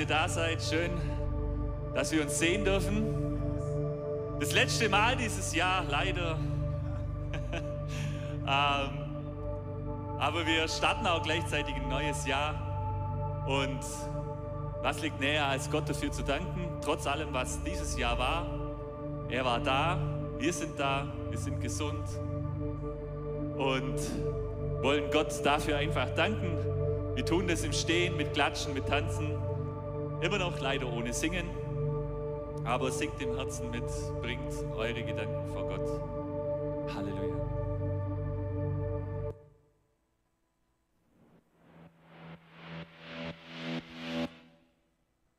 ihr da seid. Schön, dass wir uns sehen dürfen. Das letzte Mal dieses Jahr, leider. ähm, aber wir starten auch gleichzeitig ein neues Jahr. Und was liegt näher, als Gott dafür zu danken, trotz allem, was dieses Jahr war? Er war da, wir sind da, wir sind gesund und wollen Gott dafür einfach danken. Wir tun das im Stehen, mit Klatschen, mit Tanzen, immer noch leider ohne Singen, aber singt im Herzen mit, bringt eure Gedanken vor Gott. Halleluja.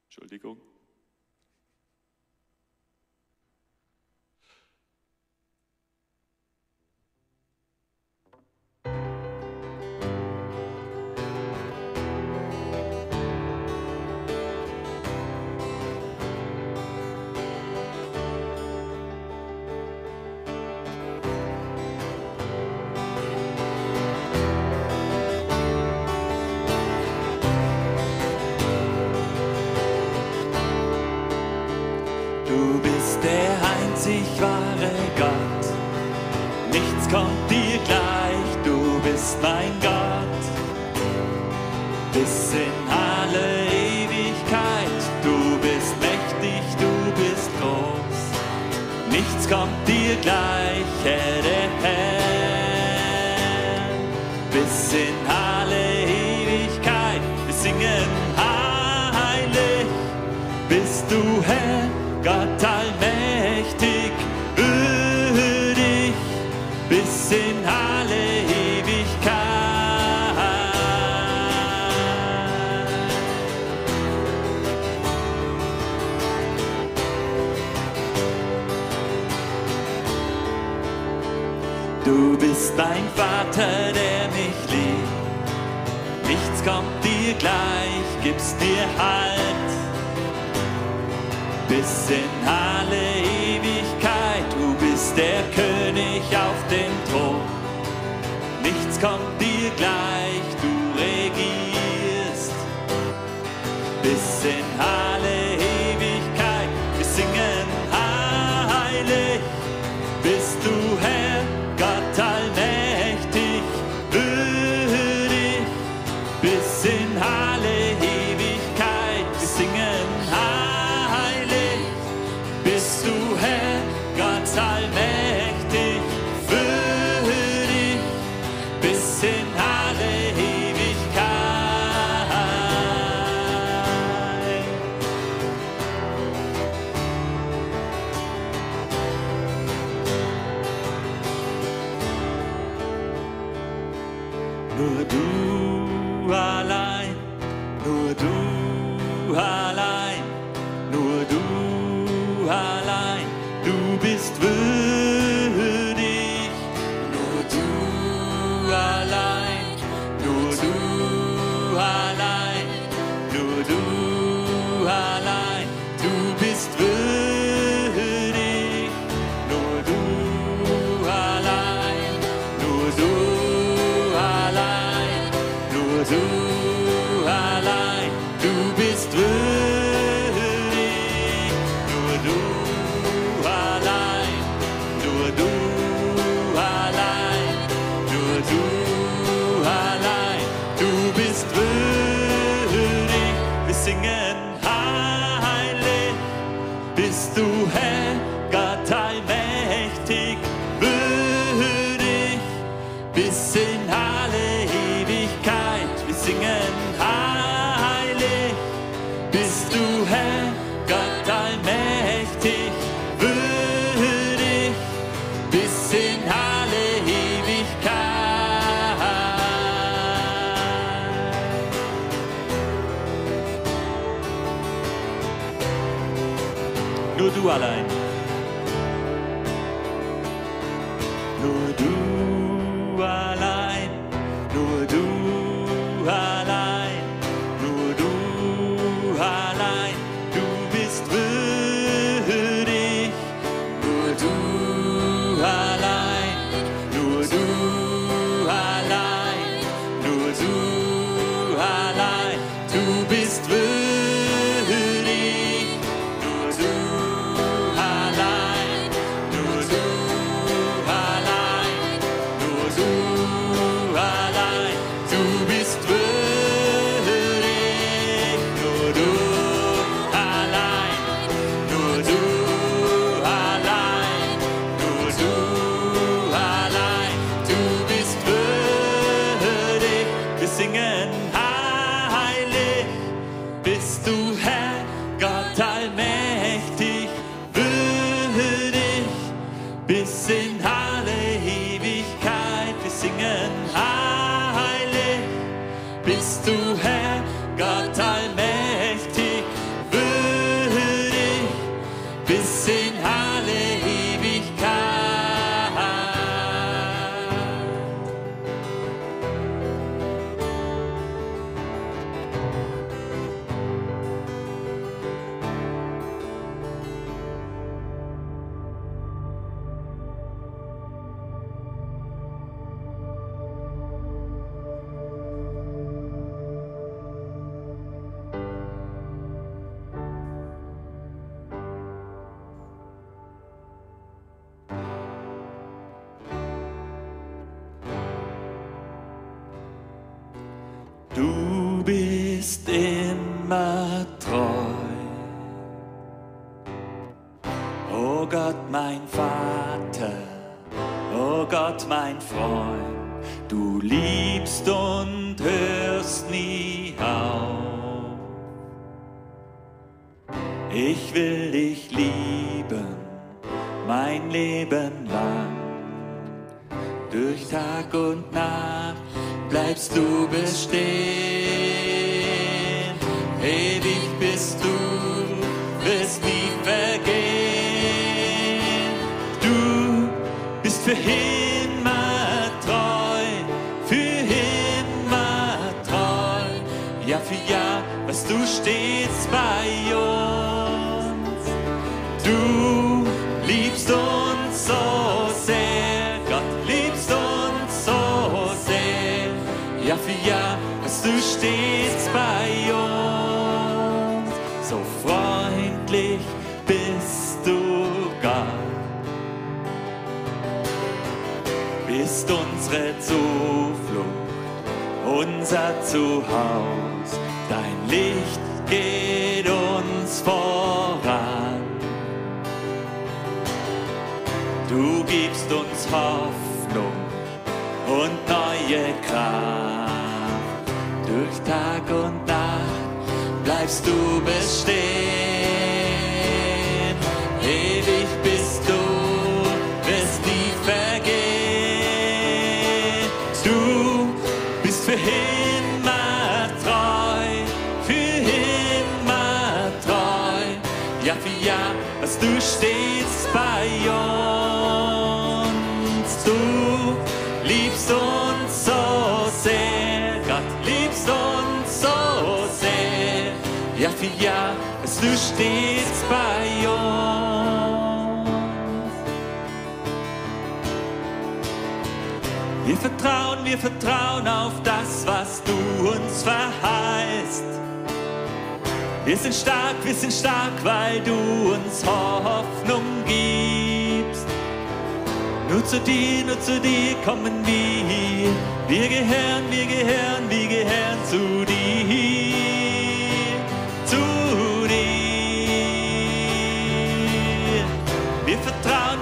Entschuldigung. Vater, der mich liebt. Nichts kommt dir gleich, gibst dir Halt bis in alle Ewigkeit. Du bist der König auf dem Thron. Nichts kommt dir gleich, Tag und Nacht bleibst du bestehen. du stehst bei uns. Wir vertrauen, wir vertrauen auf das, was du uns verheißt. Wir sind stark, wir sind stark, weil du uns Hoffnung gibst. Nur zu dir, nur zu dir kommen wir. Wir gehören, wir gehören, wir gehören zu dir.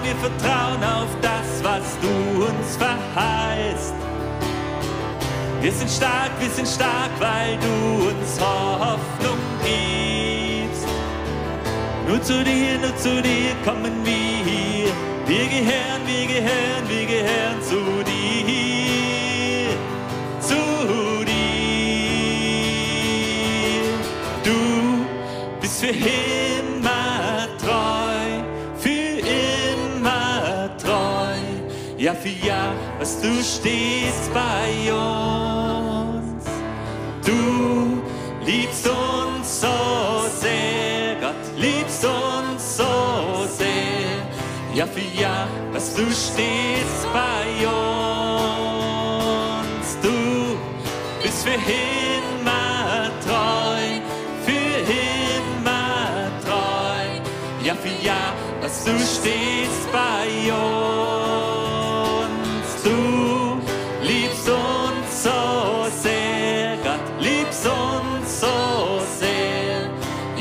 Wir vertrauen auf das, was du uns verheißt. Wir sind stark, wir sind stark, weil du uns Hoffnung gibst. Nur zu dir, nur zu dir kommen wir. Wir gehören, wir gehören, wir gehören zu dir. Ja, was du stehst bei uns. Du liebst uns so sehr, Gott liebst uns so sehr. Ja, für ja, was du stehst bei uns. Du bist für immer treu, für immer treu. Ja, für ja, was du stehst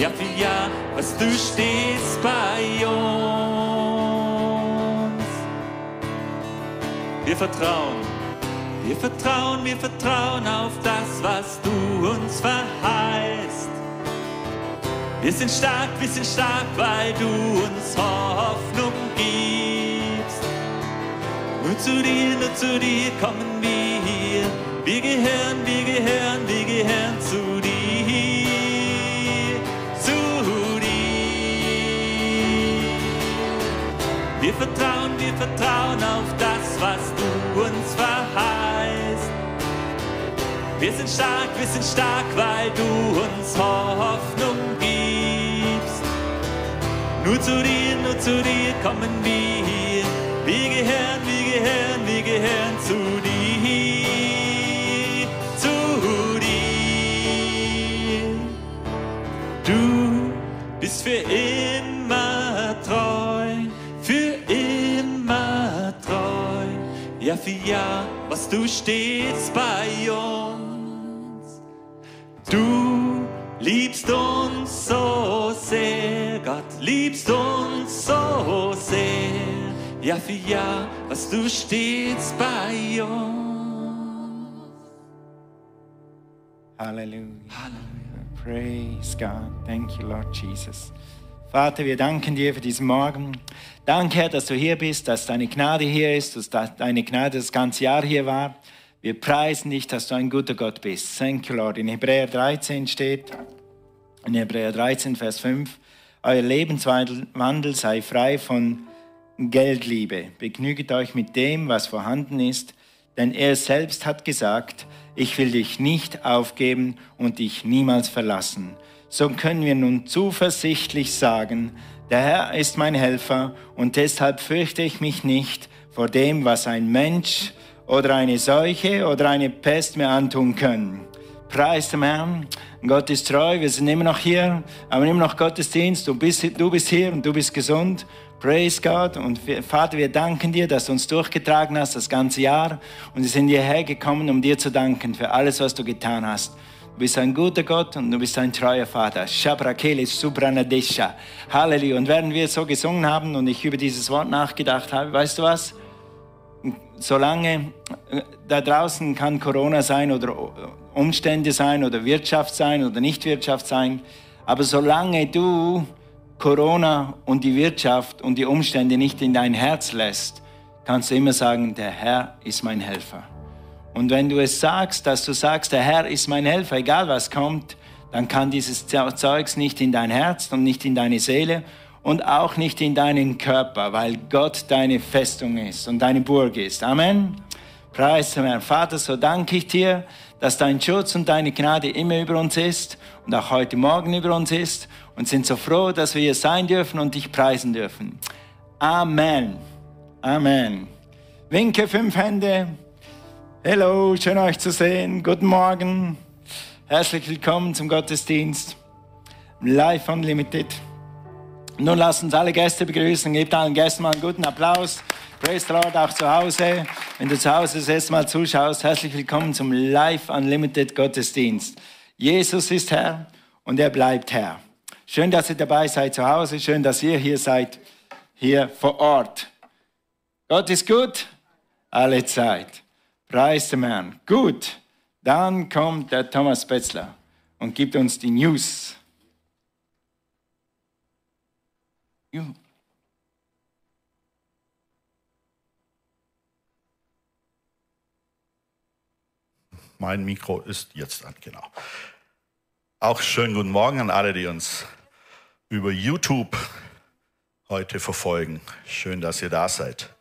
Ja, für ja, was du stehst bei uns. Wir vertrauen, wir vertrauen, wir vertrauen auf das, was du uns verheißt. Wir sind stark, wir sind stark, weil du uns Hoffnung gibst. Nur zu dir, nur zu dir kommen wir. Wir gehören, wir gehören, wir gehören zu vertrauen, wir vertrauen auf das, was du uns verheißt. Wir sind stark, wir sind stark, weil du uns Hoffnung gibst. Nur zu dir, nur zu dir kommen wir. Wir gehören, wir gehören, wir gehören zu dir. Zu dir. Du bist für immer Ja, was du stehst bei uns. Du liebst uns so sehr, Gott liebst uns so sehr. Ja, für ja, was du stehst bei uns. Halleluja. Praise God. Thank you, Lord Jesus. Vater, wir danken dir für diesen Morgen. Danke, Herr, dass du hier bist, dass deine Gnade hier ist, dass deine Gnade das ganze Jahr hier war. Wir preisen dich, dass du ein guter Gott bist. Thank you, Lord. In Hebräer 13 steht, in Hebräer 13, Vers 5, euer Lebenswandel sei frei von Geldliebe. Begnüget euch mit dem, was vorhanden ist, denn er selbst hat gesagt, ich will dich nicht aufgeben und dich niemals verlassen. So können wir nun zuversichtlich sagen, der Herr ist mein Helfer und deshalb fürchte ich mich nicht vor dem, was ein Mensch oder eine Seuche oder eine Pest mir antun können. Preis dem Herrn. Gott ist treu, wir sind immer noch hier, aber immer noch Gottesdienst. Du bist, du bist hier und du bist gesund. Praise God. Und Vater, wir danken dir, dass du uns durchgetragen hast das ganze Jahr. Und wir sind hierher gekommen, um dir zu danken für alles, was du getan hast. Du bist ein guter Gott und du bist ein treuer Vater. Shabrakele Subranadesha. Halleluja. Und während wir so gesungen haben und ich über dieses Wort nachgedacht habe, weißt du was? Solange äh, da draußen kann Corona sein oder Umstände sein oder Wirtschaft sein oder Nichtwirtschaft sein, aber solange du Corona und die Wirtschaft und die Umstände nicht in dein Herz lässt, kannst du immer sagen, der Herr ist mein Helfer. Und wenn du es sagst, dass du sagst, der Herr ist mein Helfer, egal was kommt, dann kann dieses Zeugs nicht in dein Herz und nicht in deine Seele und auch nicht in deinen Körper, weil Gott deine Festung ist und deine Burg ist. Amen. Preis dem Herrn. Vater, so danke ich dir, dass dein Schutz und deine Gnade immer über uns ist und auch heute Morgen über uns ist und sind so froh, dass wir hier sein dürfen und dich preisen dürfen. Amen. Amen. Winke fünf Hände. Hallo, schön euch zu sehen. Guten Morgen. Herzlich willkommen zum Gottesdienst. Live Unlimited. Nun lasst uns alle Gäste begrüßen. Gebt allen Gästen mal einen guten Applaus. Praise the Lord auch zu Hause. Wenn du zu Hause das erste Mal zuschaust, herzlich willkommen zum Live Unlimited Gottesdienst. Jesus ist Herr und er bleibt Herr. Schön, dass ihr dabei seid zu Hause. Schön, dass ihr hier seid, hier vor Ort. Gott ist gut, alle Zeit. Preis dem Herrn. Gut, dann kommt der Thomas Betzler und gibt uns die News. Juhu. Mein Mikro ist jetzt an, genau. Auch schönen guten Morgen an alle, die uns über YouTube heute verfolgen. Schön, dass ihr da seid.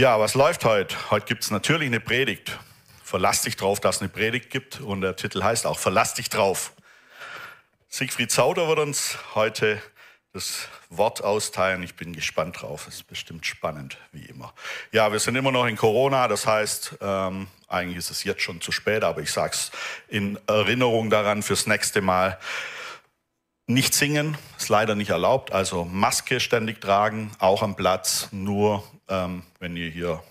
Ja, was läuft heute? Heute gibt es natürlich eine Predigt. Verlass dich drauf, dass es eine Predigt gibt und der Titel heißt auch Verlass dich drauf. Siegfried Sauter wird uns heute das Wort austeilen. Ich bin gespannt drauf. Es ist bestimmt spannend, wie immer. Ja, wir sind immer noch in Corona. Das heißt, ähm, eigentlich ist es jetzt schon zu spät, aber ich sage es in Erinnerung daran fürs nächste Mal. Nicht singen ist leider nicht erlaubt. Also Maske ständig tragen, auch am Platz. Nur ähm, wenn ihr hier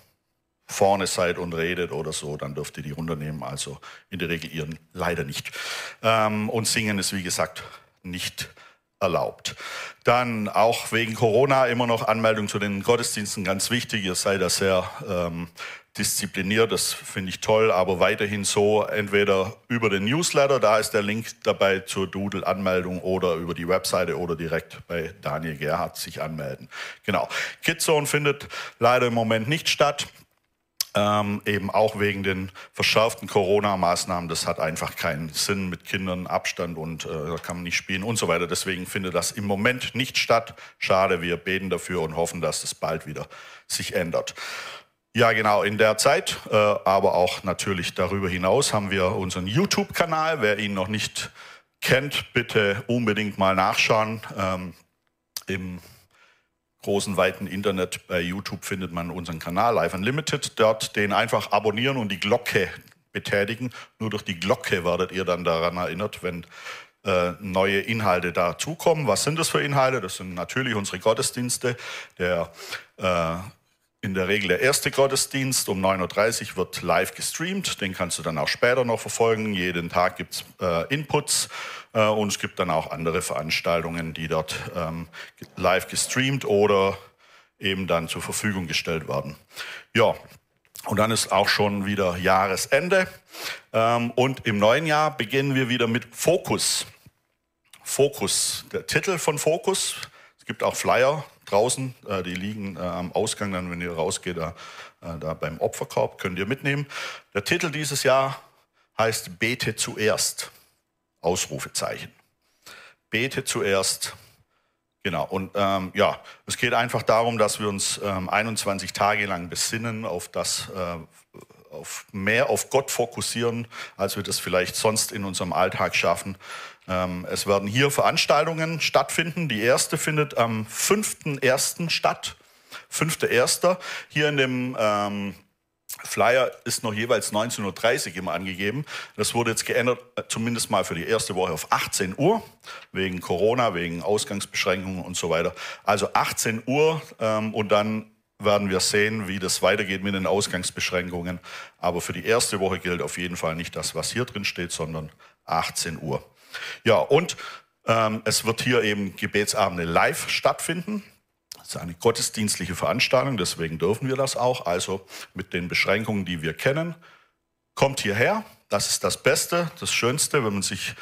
vorne seid und redet oder so, dann dürft ihr die runternehmen. Also in der Regel ihr leider nicht. Ähm, und singen ist wie gesagt nicht erlaubt erlaubt. Dann auch wegen Corona immer noch Anmeldung zu den Gottesdiensten ganz wichtig. Ihr seid da sehr ähm, diszipliniert, das finde ich toll, aber weiterhin so, entweder über den Newsletter, da ist der Link dabei zur Doodle-Anmeldung oder über die Webseite oder direkt bei Daniel Gerhardt sich anmelden. Genau. Kidzone findet leider im Moment nicht statt ähm, eben auch wegen den verschärften Corona-Maßnahmen. Das hat einfach keinen Sinn mit Kindern, Abstand und äh, da kann man nicht spielen und so weiter. Deswegen findet das im Moment nicht statt. Schade, wir beten dafür und hoffen, dass das bald wieder sich ändert. Ja, genau, in der Zeit, äh, aber auch natürlich darüber hinaus haben wir unseren YouTube-Kanal. Wer ihn noch nicht kennt, bitte unbedingt mal nachschauen. Ähm, Im großen, weiten Internet bei YouTube findet man unseren Kanal Live Unlimited. Dort den einfach abonnieren und die Glocke betätigen. Nur durch die Glocke werdet ihr dann daran erinnert, wenn äh, neue Inhalte dazukommen. Was sind das für Inhalte? Das sind natürlich unsere Gottesdienste. Der äh, in der Regel der erste Gottesdienst um 9.30 Uhr wird live gestreamt. Den kannst du dann auch später noch verfolgen. Jeden Tag gibt es äh, Inputs äh, und es gibt dann auch andere Veranstaltungen, die dort ähm, live gestreamt oder eben dann zur Verfügung gestellt werden. Ja, und dann ist auch schon wieder Jahresende. Ähm, und im neuen Jahr beginnen wir wieder mit Fokus. Fokus, der Titel von Fokus. Es gibt auch Flyer draußen, äh, die liegen äh, am Ausgang, dann, wenn ihr rausgeht, da, äh, da beim Opferkorb, könnt ihr mitnehmen. Der Titel dieses Jahr heißt Bete zuerst. Ausrufezeichen. Bete zuerst. Genau, und ähm, ja, es geht einfach darum, dass wir uns ähm, 21 Tage lang besinnen auf das, äh, auf mehr auf Gott fokussieren, als wir das vielleicht sonst in unserem Alltag schaffen. Ähm, es werden hier Veranstaltungen stattfinden. Die erste findet am 5.1. statt. 5.1. Hier in dem ähm, Flyer ist noch jeweils 19.30 Uhr immer angegeben. Das wurde jetzt geändert, äh, zumindest mal für die erste Woche auf 18 Uhr, wegen Corona, wegen Ausgangsbeschränkungen und so weiter. Also 18 Uhr ähm, und dann werden wir sehen, wie das weitergeht mit den Ausgangsbeschränkungen. Aber für die erste Woche gilt auf jeden Fall nicht das, was hier drin steht, sondern 18 Uhr. Ja, und ähm, es wird hier eben Gebetsabende live stattfinden. Das ist eine gottesdienstliche Veranstaltung, deswegen dürfen wir das auch. Also mit den Beschränkungen, die wir kennen, kommt hierher. Das ist das Beste, das Schönste, wenn man sich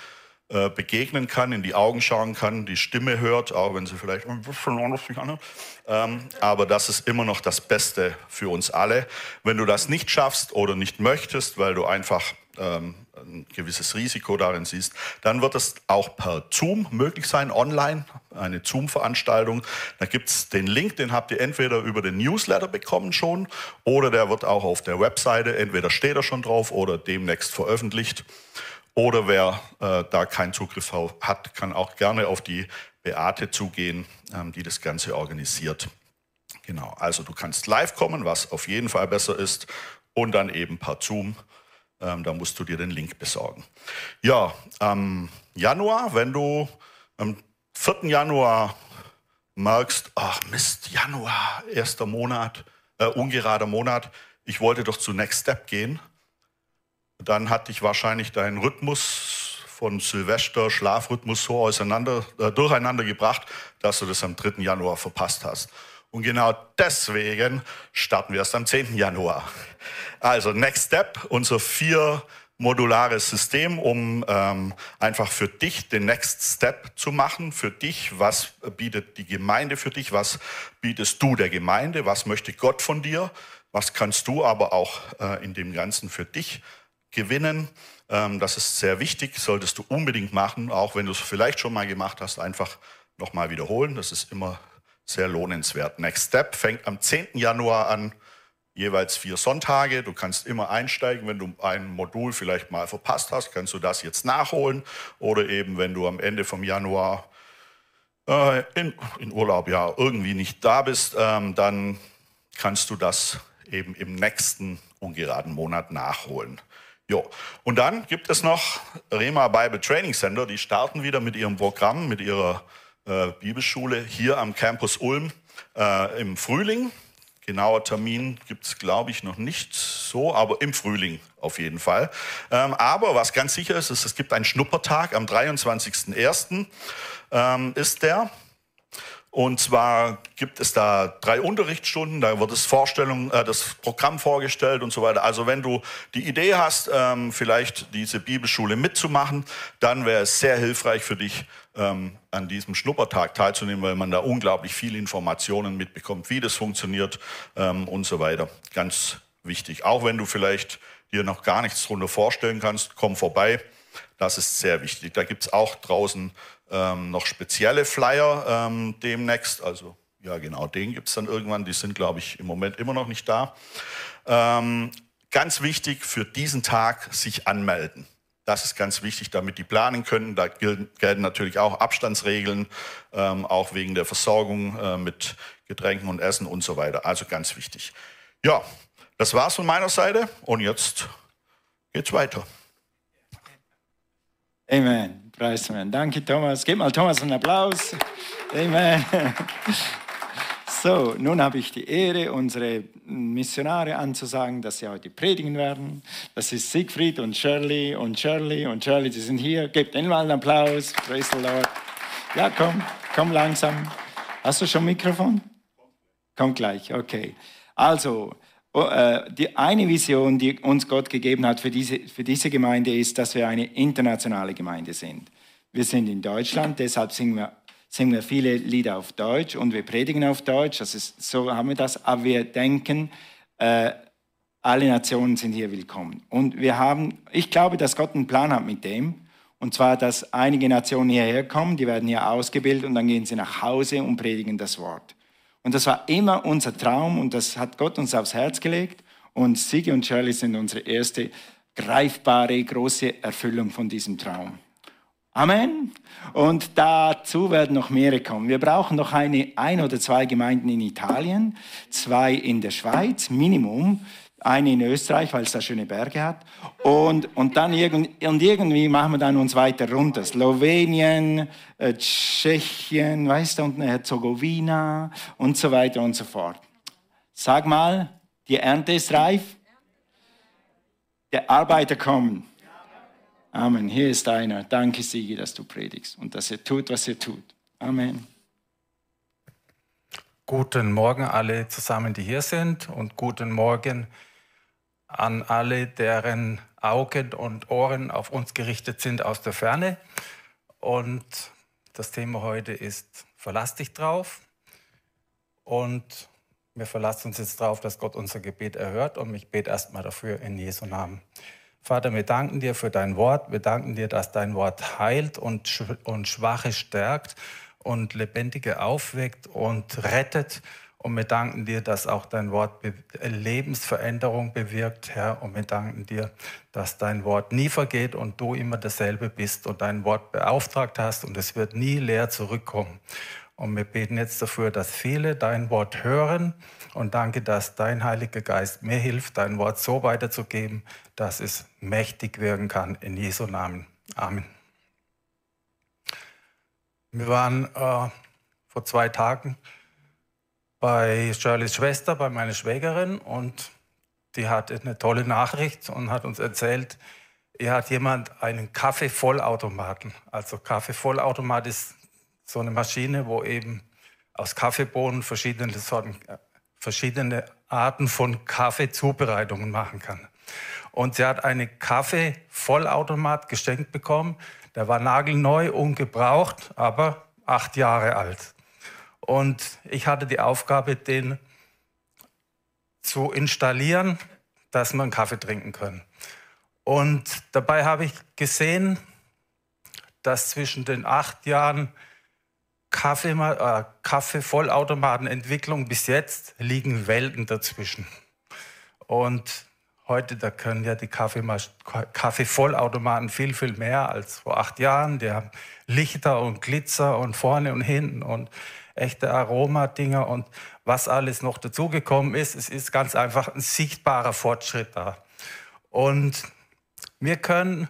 äh, begegnen kann, in die Augen schauen kann, die Stimme hört, auch wenn sie vielleicht ein bisschen anders sich anhört. Ähm, aber das ist immer noch das Beste für uns alle. Wenn du das nicht schaffst oder nicht möchtest, weil du einfach ähm, ein gewisses Risiko darin siehst, dann wird es auch per Zoom möglich sein, online, eine Zoom-Veranstaltung. Da gibt es den Link, den habt ihr entweder über den Newsletter bekommen schon oder der wird auch auf der Webseite, entweder steht er schon drauf oder demnächst veröffentlicht. Oder wer äh, da keinen Zugriff hat, kann auch gerne auf die Beate zugehen, ähm, die das Ganze organisiert. Genau, also du kannst live kommen, was auf jeden Fall besser ist, und dann eben per Zoom. Ähm, da musst du dir den Link besorgen. Ja, am Januar, wenn du am 4. Januar merkst, ach Mist, Januar, erster Monat, äh, ungerader Monat, ich wollte doch zu Next Step gehen, dann hat dich wahrscheinlich dein Rhythmus von Silvester, Schlafrhythmus so auseinander, äh, durcheinander gebracht, dass du das am 3. Januar verpasst hast. Und genau deswegen starten wir erst am 10. Januar. Also Next Step, unser vier modulares System, um ähm, einfach für dich den Next Step zu machen. Für dich, was bietet die Gemeinde für dich? Was bietest du der Gemeinde? Was möchte Gott von dir? Was kannst du aber auch äh, in dem Ganzen für dich gewinnen? Ähm, das ist sehr wichtig, solltest du unbedingt machen, auch wenn du es vielleicht schon mal gemacht hast, einfach nochmal wiederholen. Das ist immer sehr lohnenswert. Next Step fängt am 10. Januar an jeweils vier Sonntage. Du kannst immer einsteigen, wenn du ein Modul vielleicht mal verpasst hast, kannst du das jetzt nachholen. Oder eben, wenn du am Ende vom Januar äh, in, in, Urlaub ja irgendwie nicht da bist, ähm, dann kannst du das eben im nächsten ungeraden Monat nachholen. Jo. Und dann gibt es noch Rema Bible Training Center, die starten wieder mit ihrem Programm, mit ihrer äh, Bibelschule hier am Campus Ulm äh, im Frühling. Genauer Termin gibt es, glaube ich, noch nicht so, aber im Frühling auf jeden Fall. Ähm, aber was ganz sicher ist, ist, es gibt einen Schnuppertag am 23.01. Ähm, ist der. Und zwar gibt es da drei Unterrichtsstunden, da wird das, Vorstellung, äh, das Programm vorgestellt und so weiter. Also wenn du die Idee hast, ähm, vielleicht diese Bibelschule mitzumachen, dann wäre es sehr hilfreich für dich, ähm, an diesem Schnuppertag teilzunehmen, weil man da unglaublich viele Informationen mitbekommt, wie das funktioniert ähm, und so weiter. Ganz wichtig. Auch wenn du vielleicht dir noch gar nichts darunter vorstellen kannst, komm vorbei. Das ist sehr wichtig. Da gibt es auch draußen ähm, noch spezielle Flyer ähm, demnächst. Also ja, genau, den gibt es dann irgendwann. Die sind, glaube ich, im Moment immer noch nicht da. Ähm, ganz wichtig für diesen Tag sich anmelden. Das ist ganz wichtig, damit die planen können. Da gelten, natürlich auch Abstandsregeln, ähm, auch wegen der Versorgung äh, mit Getränken und Essen und so weiter. Also ganz wichtig. Ja, das war's von meiner Seite und jetzt geht's weiter. Amen. Preis Danke, Thomas. Gib mal Thomas einen Applaus. Amen. So, nun habe ich die Ehre, unsere Missionare anzusagen, dass sie heute predigen werden. Das ist Siegfried und Shirley und Shirley und Shirley, die sind hier. Gebt ihnen mal einen Applaus. Praise the Lord. Ja, komm, komm langsam. Hast du schon Mikrofon? Komm gleich, okay. Also, die eine Vision, die uns Gott gegeben hat für diese, für diese Gemeinde, ist, dass wir eine internationale Gemeinde sind. Wir sind in Deutschland, deshalb singen wir singen wir viele Lieder auf Deutsch und wir predigen auf Deutsch. Das ist, so haben wir das. Aber wir denken, äh, alle Nationen sind hier willkommen. Und wir haben, ich glaube, dass Gott einen Plan hat mit dem. Und zwar, dass einige Nationen hierher kommen, die werden hier ausgebildet und dann gehen sie nach Hause und predigen das Wort. Und das war immer unser Traum und das hat Gott uns aufs Herz gelegt. Und Sigi und Shirley sind unsere erste greifbare, große Erfüllung von diesem Traum. Amen. Und dazu werden noch mehrere kommen. Wir brauchen noch eine, ein oder zwei Gemeinden in Italien, zwei in der Schweiz, Minimum, eine in Österreich, weil es da schöne Berge hat. Und, und dann irgend, und irgendwie machen wir dann uns weiter runter. Slowenien, äh, Tschechien, weißt du, und Herzegowina und so weiter und so fort. Sag mal, die Ernte ist reif. Der Arbeiter kommen. Amen. Hier ist einer. Danke, Sigi, dass du predigst und dass ihr tut, was ihr tut. Amen. Guten Morgen alle zusammen, die hier sind und guten Morgen an alle, deren Augen und Ohren auf uns gerichtet sind aus der Ferne. Und das Thema heute ist Verlass dich drauf. Und wir verlassen uns jetzt darauf, dass Gott unser Gebet erhört. Und ich bete erstmal dafür in Jesu Namen. Vater, wir danken dir für dein Wort. Wir danken dir, dass dein Wort heilt und, und Schwache stärkt und Lebendige aufweckt und rettet. Und wir danken dir, dass auch dein Wort Lebensveränderung bewirkt, Herr. Und wir danken dir, dass dein Wort nie vergeht und du immer dasselbe bist und dein Wort beauftragt hast und es wird nie leer zurückkommen. Und wir beten jetzt dafür, dass viele dein Wort hören und danke, dass dein Heiliger Geist mir hilft, dein Wort so weiterzugeben, dass es mächtig wirken kann. In Jesu Namen. Amen. Wir waren äh, vor zwei Tagen bei Shirleys Schwester, bei meiner Schwägerin und die hatte eine tolle Nachricht und hat uns erzählt, hier hat jemand einen Kaffeevollautomaten. Also Kaffeevollautomat ist so eine Maschine, wo eben aus Kaffeebohnen verschiedene Sorten, verschiedene Arten von Kaffeezubereitungen machen kann. Und sie hat einen Kaffeevollautomat geschenkt bekommen. Der war nagelneu, ungebraucht, aber acht Jahre alt. Und ich hatte die Aufgabe, den zu installieren, dass man Kaffee trinken kann. Und dabei habe ich gesehen, dass zwischen den acht Jahren Kaffee, äh, Kaffeevollautomatenentwicklung bis jetzt liegen Welten dazwischen. Und heute, da können ja die Kaffeevollautomaten viel, viel mehr als vor acht Jahren. Die haben Lichter und Glitzer und vorne und hinten und echte Aromadinger und was alles noch dazugekommen ist. Es ist ganz einfach ein sichtbarer Fortschritt da. Und wir können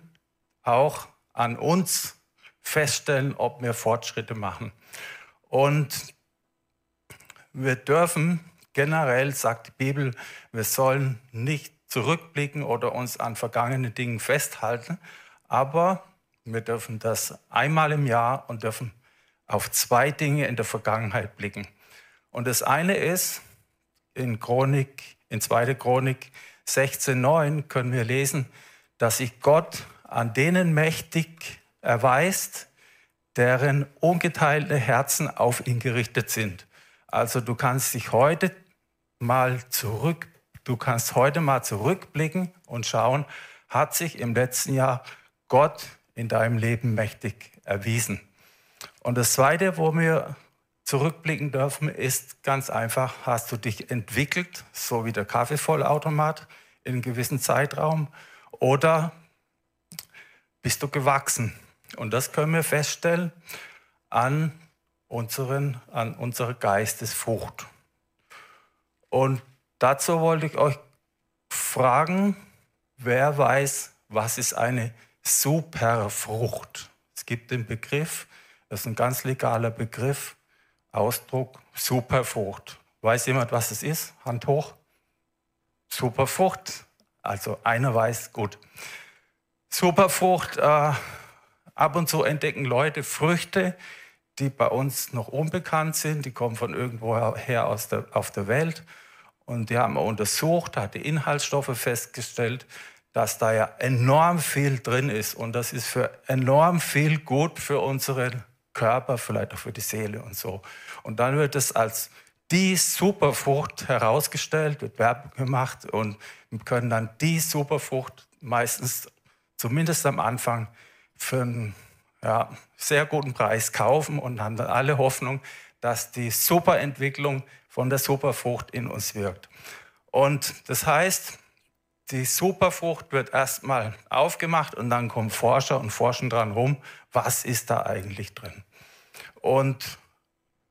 auch an uns feststellen, ob wir Fortschritte machen. Und wir dürfen generell, sagt die Bibel, wir sollen nicht zurückblicken oder uns an vergangenen Dingen festhalten, aber wir dürfen das einmal im Jahr und dürfen auf zwei Dinge in der Vergangenheit blicken. Und das eine ist, in Chronik, in 2. Chronik 16,9 können wir lesen, dass sich Gott an denen mächtig erweist, deren ungeteilte Herzen auf ihn gerichtet sind. Also du kannst dich heute mal zurück, du kannst heute mal zurückblicken und schauen, hat sich im letzten Jahr Gott in deinem Leben mächtig erwiesen. Und das Zweite, wo wir zurückblicken dürfen, ist ganz einfach, hast du dich entwickelt, so wie der Kaffeevollautomat in einem gewissen Zeitraum, oder bist du gewachsen? Und das können wir feststellen an, unseren, an unserer Geistesfrucht. Und dazu wollte ich euch fragen, wer weiß, was ist eine Superfrucht? Es gibt den Begriff, das ist ein ganz legaler Begriff, Ausdruck Superfrucht. Weiß jemand, was es ist? Hand hoch. Superfrucht. Also einer weiß, gut. Superfrucht, äh, ab und zu entdecken Leute Früchte, die bei uns noch unbekannt sind. Die kommen von irgendwo her aus der, auf der Welt. Und die haben wir untersucht, hat die Inhaltsstoffe festgestellt, dass da ja enorm viel drin ist. Und das ist für enorm viel gut für unseren Körper, vielleicht auch für die Seele und so. Und dann wird es als die Superfrucht herausgestellt, wird Werbung gemacht und wir können dann die Superfrucht meistens, zumindest am Anfang, für einen ja, sehr guten Preis kaufen und haben dann alle Hoffnung, dass die Superentwicklung von der Superfrucht in uns wirkt. Und das heißt, die Superfrucht wird erstmal aufgemacht und dann kommen Forscher und forschen dran rum, was ist da eigentlich drin. Und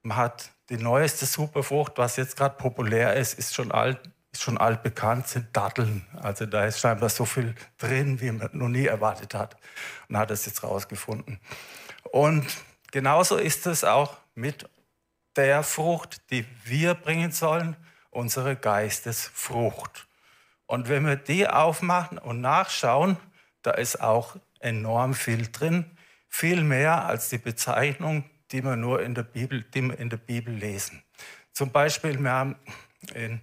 man hat die neueste Superfrucht, was jetzt gerade populär ist, ist schon alt, ist schon altbekannt, sind Datteln. Also da ist scheinbar so viel drin, wie man noch nie erwartet hat. Und hat es jetzt rausgefunden. Und genauso ist es auch mit der Frucht, die wir bringen sollen, unsere Geistesfrucht. Und wenn wir die aufmachen und nachschauen, da ist auch enorm viel drin, viel mehr als die Bezeichnung die wir nur in der Bibel, die wir in der Bibel lesen. Zum Beispiel, wir haben in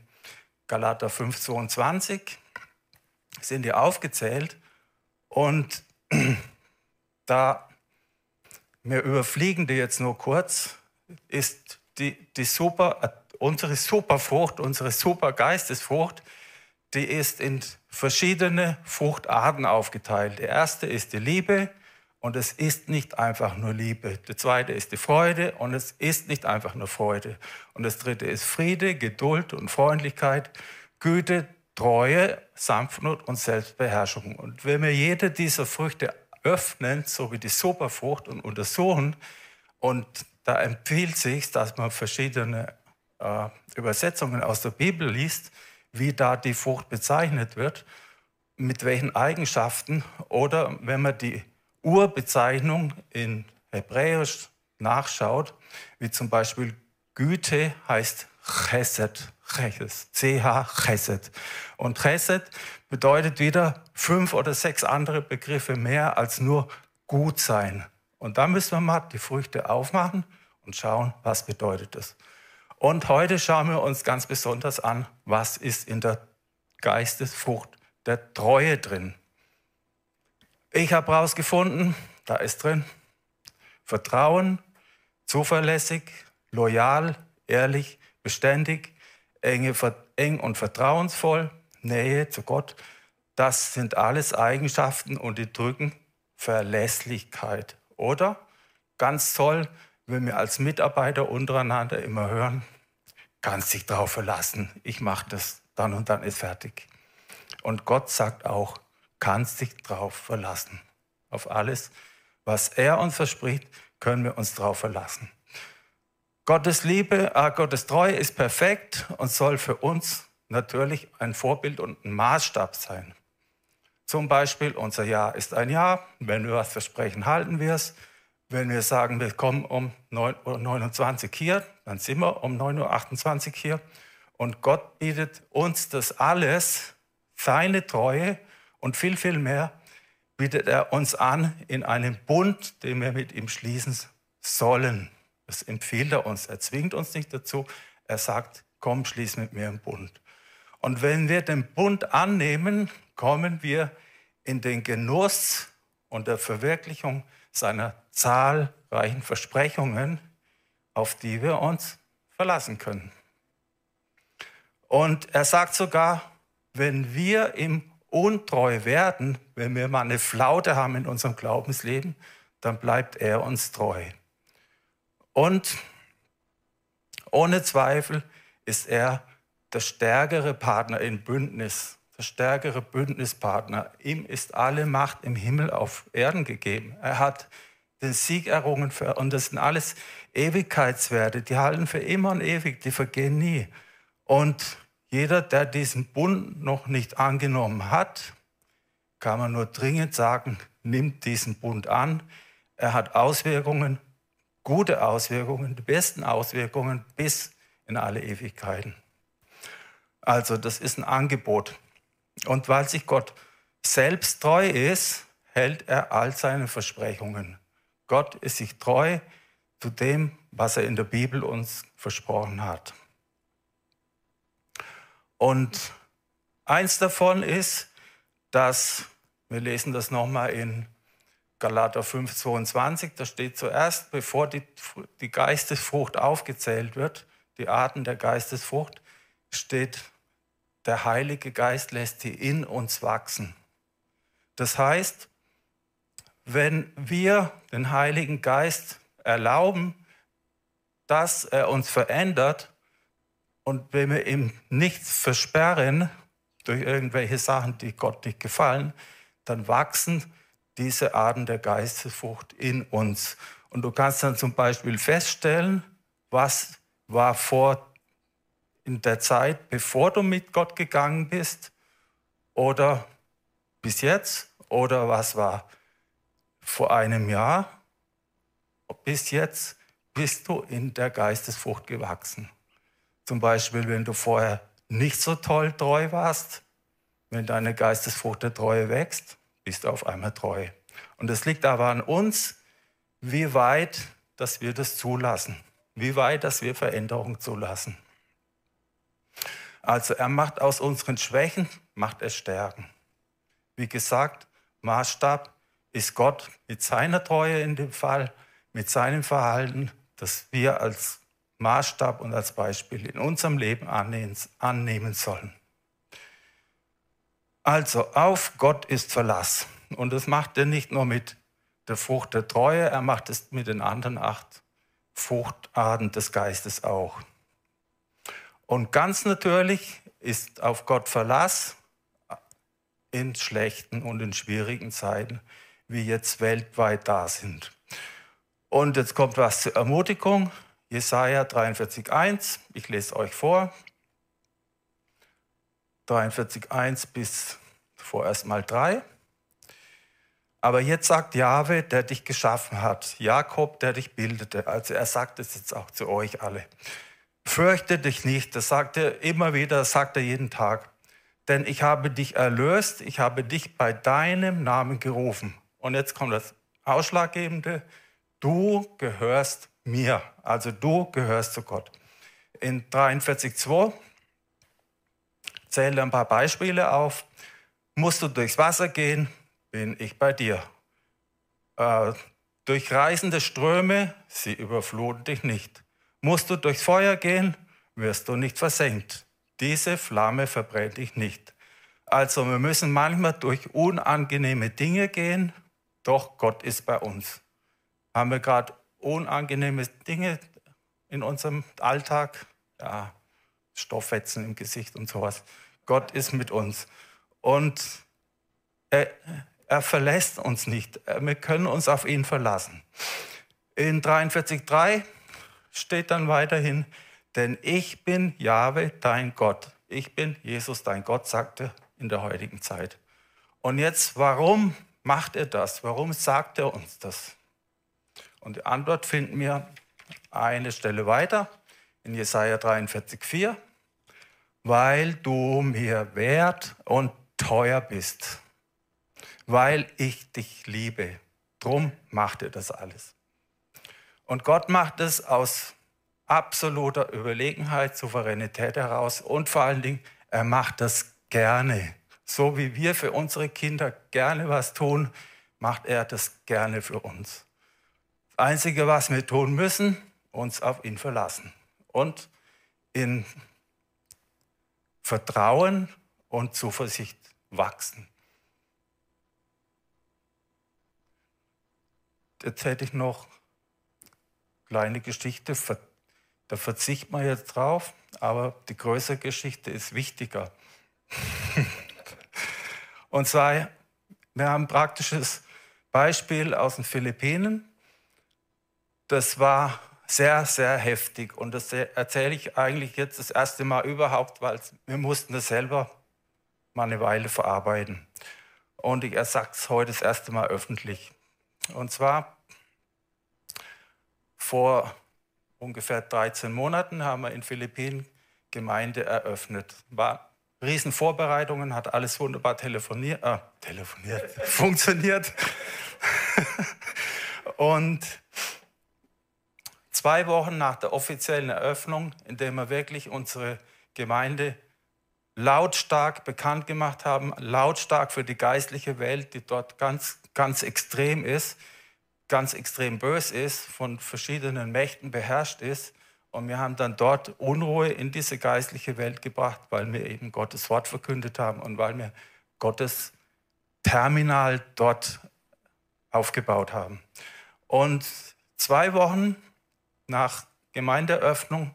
Galater 5, 22 sind die aufgezählt und da wir überfliegen die jetzt nur kurz, ist die, die super, unsere Superfrucht, unsere Supergeistesfrucht, die ist in verschiedene Fruchtarten aufgeteilt. Die erste ist die Liebe, und es ist nicht einfach nur Liebe. Der zweite ist die Freude und es ist nicht einfach nur Freude. Und das dritte ist Friede, Geduld und Freundlichkeit, Güte, Treue, Sanftmut und Selbstbeherrschung. Und wenn wir jede dieser Früchte öffnen, so wie die Superfrucht und untersuchen, und da empfiehlt sich, dass man verschiedene äh, Übersetzungen aus der Bibel liest, wie da die Frucht bezeichnet wird, mit welchen Eigenschaften, oder wenn man die Urbezeichnung in Hebräisch nachschaut, wie zum Beispiel Güte heißt Chesed, CH Chesed. Und Chesed bedeutet wieder fünf oder sechs andere Begriffe mehr als nur gut sein. Und da müssen wir mal die Früchte aufmachen und schauen, was bedeutet das. Und heute schauen wir uns ganz besonders an, was ist in der Geistesfrucht der Treue drin. Ich habe herausgefunden, da ist drin Vertrauen, zuverlässig, loyal, ehrlich, beständig, enge, eng und vertrauensvoll, Nähe zu Gott. Das sind alles Eigenschaften und die drücken Verlässlichkeit. Oder ganz toll, wenn wir als Mitarbeiter untereinander immer hören, kannst dich darauf verlassen, ich mache das, dann und dann ist fertig. Und Gott sagt auch, kannst dich darauf verlassen. Auf alles, was er uns verspricht, können wir uns darauf verlassen. Gottes Liebe, äh, Gottes Treue ist perfekt und soll für uns natürlich ein Vorbild und ein Maßstab sein. Zum Beispiel, unser Jahr ist ein Jahr. Wenn wir was versprechen, halten wir es. Wenn wir sagen, wir kommen um 9.29 Uhr hier, dann sind wir um 9.28 Uhr hier. Und Gott bietet uns das alles, seine Treue und viel, viel mehr, bietet er uns an in einem Bund, den wir mit ihm schließen sollen. Das empfiehlt er uns. Er zwingt uns nicht dazu. Er sagt, komm, schließ mit mir einen Bund. Und wenn wir den Bund annehmen, kommen wir in den Genuss und der Verwirklichung seiner zahlreichen Versprechungen, auf die wir uns verlassen können. Und er sagt sogar, wenn wir ihm untreu werden, wenn wir mal eine Flaute haben in unserem Glaubensleben, dann bleibt er uns treu. Und ohne Zweifel ist er der stärkere Partner im Bündnis der stärkere Bündnispartner. Ihm ist alle Macht im Himmel auf Erden gegeben. Er hat den Sieg errungen für, und das sind alles Ewigkeitswerte, die halten für immer und ewig, die vergehen nie. Und jeder, der diesen Bund noch nicht angenommen hat, kann man nur dringend sagen, nimmt diesen Bund an. Er hat Auswirkungen, gute Auswirkungen, die besten Auswirkungen bis in alle Ewigkeiten. Also das ist ein Angebot. Und weil sich Gott selbst treu ist, hält er all seine Versprechungen. Gott ist sich treu zu dem, was er in der Bibel uns versprochen hat. Und eins davon ist, dass, wir lesen das nochmal in Galater 5, 22, da steht zuerst, bevor die, die Geistesfrucht aufgezählt wird, die Arten der Geistesfrucht, steht der Heilige Geist lässt sie in uns wachsen. Das heißt, wenn wir den Heiligen Geist erlauben, dass er uns verändert und wenn wir ihm nichts versperren durch irgendwelche Sachen, die Gott nicht gefallen, dann wachsen diese Arten der Geistesfrucht in uns. Und du kannst dann zum Beispiel feststellen, was war vor in der Zeit, bevor du mit Gott gegangen bist oder bis jetzt oder was war vor einem Jahr bis jetzt bist du in der Geistesfrucht gewachsen. Zum Beispiel, wenn du vorher nicht so toll treu warst, wenn deine Geistesfrucht der Treue wächst, bist du auf einmal treu. Und es liegt aber an uns, wie weit, dass wir das zulassen, wie weit, dass wir Veränderung zulassen. Also er macht aus unseren Schwächen, macht er Stärken. Wie gesagt, Maßstab ist Gott mit seiner Treue in dem Fall, mit seinem Verhalten, das wir als Maßstab und als Beispiel in unserem Leben annehmen sollen. Also auf Gott ist Verlass. Und das macht er nicht nur mit der Frucht der Treue, er macht es mit den anderen acht Fruchtarten des Geistes auch. Und ganz natürlich ist auf Gott Verlass in schlechten und in schwierigen Zeiten, wie jetzt weltweit da sind. Und jetzt kommt was zur Ermutigung. Jesaja 43,1. Ich lese euch vor. 43,1 bis vorerst mal 3. Aber jetzt sagt Jahwe, der dich geschaffen hat, Jakob, der dich bildete. Also er sagt es jetzt auch zu euch alle. Fürchte dich nicht, das sagt er immer wieder, das sagt er jeden Tag. Denn ich habe dich erlöst, ich habe dich bei deinem Namen gerufen. Und jetzt kommt das Ausschlaggebende, du gehörst mir, also du gehörst zu Gott. In 43.2 zähle ein paar Beispiele auf. Musst du durchs Wasser gehen, bin ich bei dir. Äh, durch reißende Ströme, sie überfluten dich nicht. Musst du durchs Feuer gehen, wirst du nicht versenkt. Diese Flamme verbrennt dich nicht. Also wir müssen manchmal durch unangenehme Dinge gehen, doch Gott ist bei uns. Haben wir gerade unangenehme Dinge in unserem Alltag? Ja, Stofffetzen im Gesicht und sowas. Gott ist mit uns. Und er, er verlässt uns nicht. Wir können uns auf ihn verlassen. In 43.3 steht dann weiterhin, denn ich bin Jahwe, dein Gott. Ich bin Jesus, dein Gott, sagte in der heutigen Zeit. Und jetzt, warum macht er das? Warum sagt er uns das? Und die Antwort finden wir eine Stelle weiter in Jesaja 43,4. Weil du mir wert und teuer bist, weil ich dich liebe. Drum macht er das alles. Und Gott macht es aus absoluter Überlegenheit, Souveränität heraus und vor allen Dingen, er macht das gerne. So wie wir für unsere Kinder gerne was tun, macht er das gerne für uns. Das Einzige, was wir tun müssen, uns auf ihn verlassen und in Vertrauen und Zuversicht wachsen. Jetzt hätte ich noch eine kleine Geschichte, da verzichtet man jetzt drauf, aber die größere Geschichte ist wichtiger. Und zwar, wir haben ein praktisches Beispiel aus den Philippinen. Das war sehr, sehr heftig. Und das erzähle ich eigentlich jetzt das erste Mal überhaupt, weil wir mussten das selber mal eine Weile verarbeiten. Und ich sage es heute das erste Mal öffentlich. Und zwar vor ungefähr 13 Monaten haben wir in Philippinen Gemeinde eröffnet. War Riesenvorbereitungen, hat alles wunderbar telefoniert, äh, telefoniert, funktioniert. Und zwei Wochen nach der offiziellen Eröffnung, in der wir wirklich unsere Gemeinde lautstark bekannt gemacht haben, lautstark für die geistliche Welt, die dort ganz, ganz extrem ist, ganz extrem bös ist, von verschiedenen Mächten beherrscht ist. Und wir haben dann dort Unruhe in diese geistliche Welt gebracht, weil wir eben Gottes Wort verkündet haben und weil wir Gottes Terminal dort aufgebaut haben. Und zwei Wochen nach Gemeindeöffnung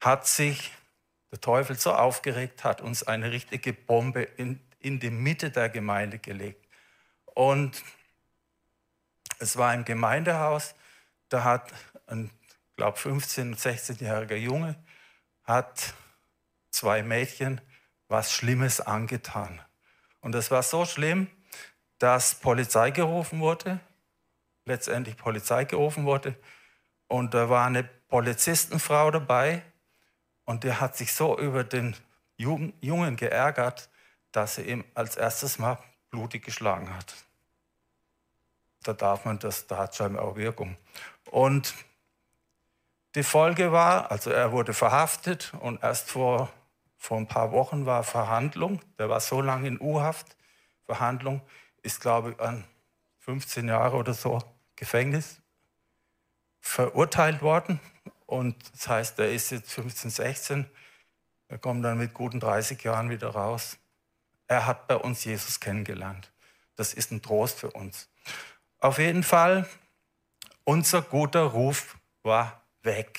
hat sich der Teufel so aufgeregt, hat uns eine richtige Bombe in, in die Mitte der Gemeinde gelegt. Und es war im Gemeindehaus, da hat ein, glaube 15-, 16-jähriger Junge, hat zwei Mädchen was Schlimmes angetan. Und es war so schlimm, dass Polizei gerufen wurde, letztendlich Polizei gerufen wurde. Und da war eine Polizistenfrau dabei und der hat sich so über den Jungen geärgert, dass er ihm als erstes mal blutig geschlagen hat. Da darf man das, da hat scheinbar auch Wirkung. Und die Folge war, also er wurde verhaftet und erst vor, vor ein paar Wochen war Verhandlung. Der war so lange in U-Haft. Verhandlung ist, glaube ich, an 15 Jahre oder so Gefängnis verurteilt worden. Und das heißt, er ist jetzt 15, 16. Er kommt dann mit guten 30 Jahren wieder raus. Er hat bei uns Jesus kennengelernt. Das ist ein Trost für uns. Auf jeden Fall, unser guter Ruf war weg.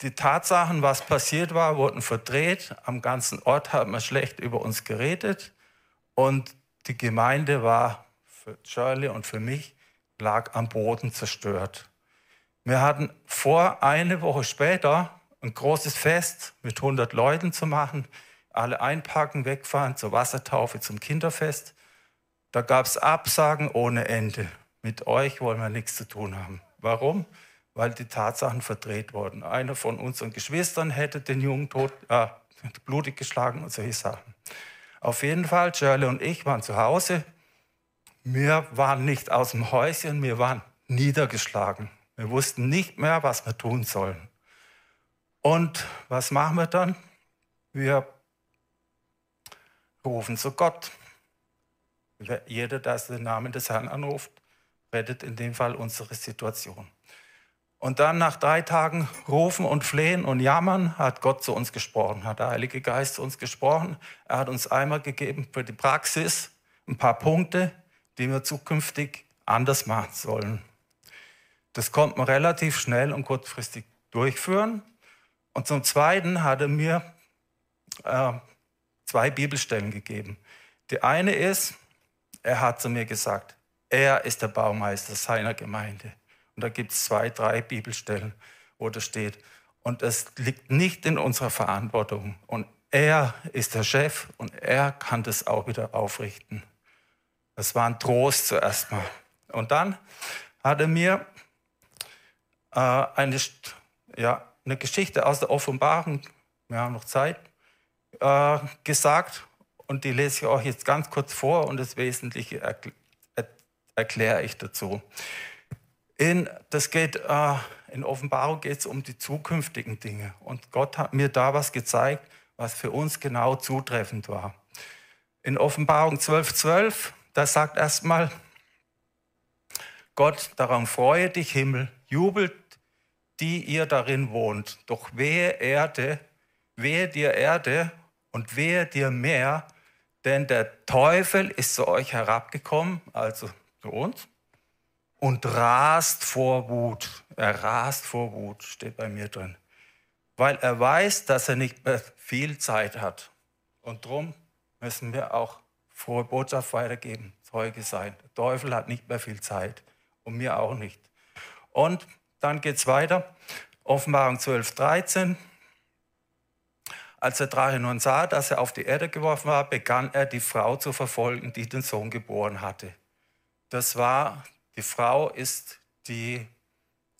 Die Tatsachen, was passiert war, wurden verdreht. Am ganzen Ort hat man schlecht über uns geredet. Und die Gemeinde war für Shirley und für mich lag am Boden zerstört. Wir hatten vor, eine Woche später ein großes Fest mit 100 Leuten zu machen, alle einpacken, wegfahren zur Wassertaufe, zum Kinderfest. Da gab es Absagen ohne Ende. Mit euch wollen wir nichts zu tun haben. Warum? Weil die Tatsachen verdreht wurden. Einer von unseren Geschwistern hätte den Jungen tot, äh, blutig geschlagen und solche Sachen. Auf jeden Fall, Shirley und ich waren zu Hause. Wir waren nicht aus dem Häuschen, wir waren niedergeschlagen. Wir wussten nicht mehr, was wir tun sollen. Und was machen wir dann? Wir rufen zu Gott. Jeder, der den Namen des Herrn anruft, rettet in dem Fall unsere Situation. Und dann nach drei Tagen rufen und flehen und jammern, hat Gott zu uns gesprochen, hat der Heilige Geist zu uns gesprochen. Er hat uns einmal gegeben für die Praxis ein paar Punkte, die wir zukünftig anders machen sollen. Das konnte man relativ schnell und kurzfristig durchführen. Und zum Zweiten hat er mir äh, zwei Bibelstellen gegeben. Die eine ist, er hat zu mir gesagt, er ist der Baumeister seiner Gemeinde. Und da gibt es zwei, drei Bibelstellen, wo das steht. Und es liegt nicht in unserer Verantwortung. Und er ist der Chef und er kann das auch wieder aufrichten. Das war ein Trost zuerst mal. Und dann hat er mir äh, eine, ja, eine Geschichte aus der Offenbarung, wir haben noch Zeit, äh, gesagt. Und die lese ich euch jetzt ganz kurz vor und das Wesentliche erkl erkläre ich dazu. In, das geht, äh, in Offenbarung geht es um die zukünftigen Dinge. Und Gott hat mir da was gezeigt, was für uns genau zutreffend war. In Offenbarung 12,12, 12, da sagt erstmal Gott, daran freue dich, Himmel, jubelt, die ihr darin wohnt. Doch wehe Erde, wehe dir Erde und wehe dir Meer, denn der Teufel ist zu euch herabgekommen, also zu uns, und rast vor Wut. Er rast vor Wut, steht bei mir drin. Weil er weiß, dass er nicht mehr viel Zeit hat. Und darum müssen wir auch frohe Botschaft weitergeben, Zeuge sein. Der Teufel hat nicht mehr viel Zeit und mir auch nicht. Und dann geht es weiter. Offenbarung 12, 13. Als der Drache nun sah, dass er auf die Erde geworfen war, begann er die Frau zu verfolgen, die den Sohn geboren hatte. Das war die Frau ist, die,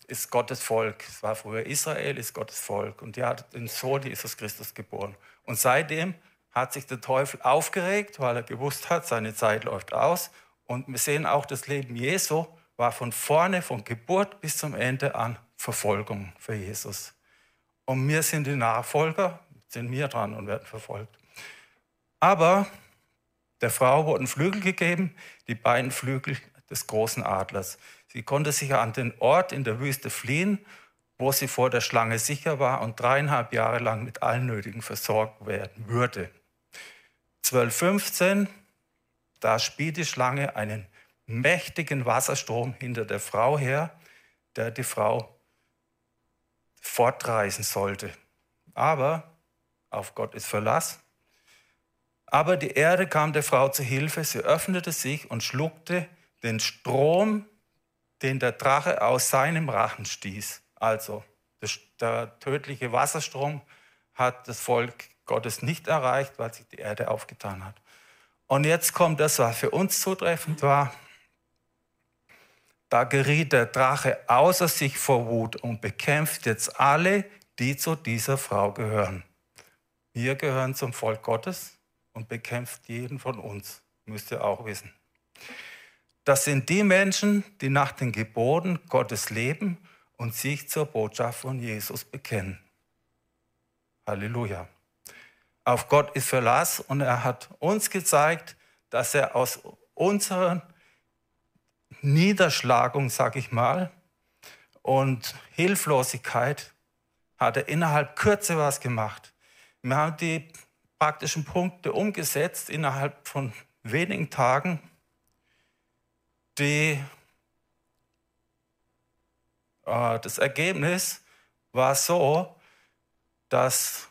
ist Gottes Volk. Es war früher Israel, ist Gottes Volk. Und die hat den Sohn Jesus Christus geboren. Und seitdem hat sich der Teufel aufgeregt, weil er gewusst hat, seine Zeit läuft aus. Und wir sehen auch, das Leben Jesu war von vorne, von Geburt bis zum Ende an Verfolgung für Jesus. Und wir sind die Nachfolger, sind wir dran und werden verfolgt. Aber der Frau wurden Flügel gegeben, die beiden Flügel des großen Adlers. Sie konnte sich an den Ort in der Wüste fliehen, wo sie vor der Schlange sicher war und dreieinhalb Jahre lang mit allen Nötigen versorgt werden würde. 1215, da spie die Schlange einen mächtigen Wasserstrom hinter der Frau her, der die Frau fortreißen sollte. Aber auf Gott ist Verlass. Aber die Erde kam der Frau zu Hilfe, sie öffnete sich und schluckte den Strom, den der Drache aus seinem Rachen stieß. Also der tödliche Wasserstrom hat das Volk Gottes nicht erreicht, weil sich die Erde aufgetan hat. Und jetzt kommt das, was für uns zutreffend war. Da geriet der Drache außer sich vor Wut und bekämpft jetzt alle, die zu dieser Frau gehören. Wir gehören zum Volk Gottes und bekämpft jeden von uns, müsst ihr auch wissen. Das sind die Menschen, die nach den Geboten Gottes leben und sich zur Botschaft von Jesus bekennen. Halleluja. Auf Gott ist Verlass und er hat uns gezeigt, dass er aus unserer Niederschlagung, sag ich mal, und Hilflosigkeit hat er innerhalb Kürze was gemacht. Wir haben die praktischen Punkte umgesetzt innerhalb von wenigen Tagen die, äh, das Ergebnis war so, dass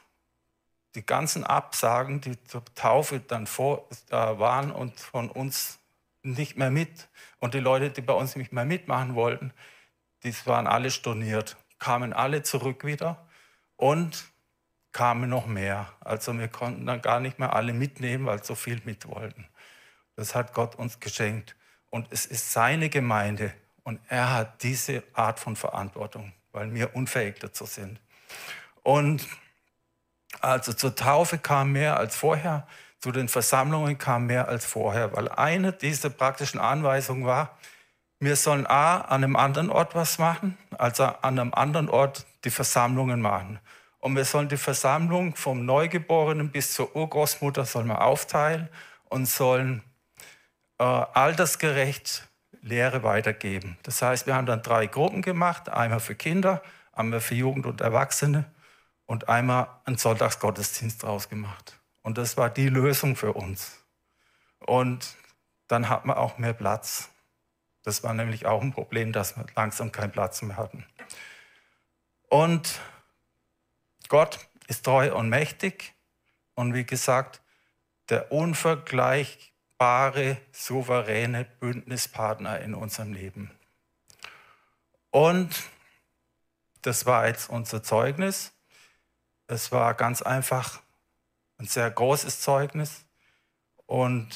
die ganzen Absagen, die zur Taufe dann vor, äh, waren und von uns nicht mehr mit und die Leute, die bei uns nicht mehr mitmachen wollten, die waren alle storniert, kamen alle zurück wieder und kamen noch mehr. Also wir konnten dann gar nicht mehr alle mitnehmen, weil so viel mit wollten. Das hat Gott uns geschenkt. Und es ist seine Gemeinde. Und er hat diese Art von Verantwortung, weil wir unfähig dazu sind. Und also zur Taufe kam mehr als vorher, zu den Versammlungen kam mehr als vorher, weil eine dieser praktischen Anweisungen war, wir sollen A, an einem anderen Ort was machen, also an einem anderen Ort die Versammlungen machen. Und wir sollen die Versammlung vom Neugeborenen bis zur Urgroßmutter sollen wir aufteilen und sollen äh, altersgerecht Lehre weitergeben. Das heißt, wir haben dann drei Gruppen gemacht, einmal für Kinder, einmal für Jugend und Erwachsene und einmal einen Sonntagsgottesdienst draus gemacht. Und das war die Lösung für uns. Und dann hat man auch mehr Platz. Das war nämlich auch ein Problem, dass wir langsam keinen Platz mehr hatten. Und Gott ist treu und mächtig und wie gesagt, der unvergleichbare, souveräne Bündnispartner in unserem Leben. Und das war jetzt unser Zeugnis. Es war ganz einfach ein sehr großes Zeugnis und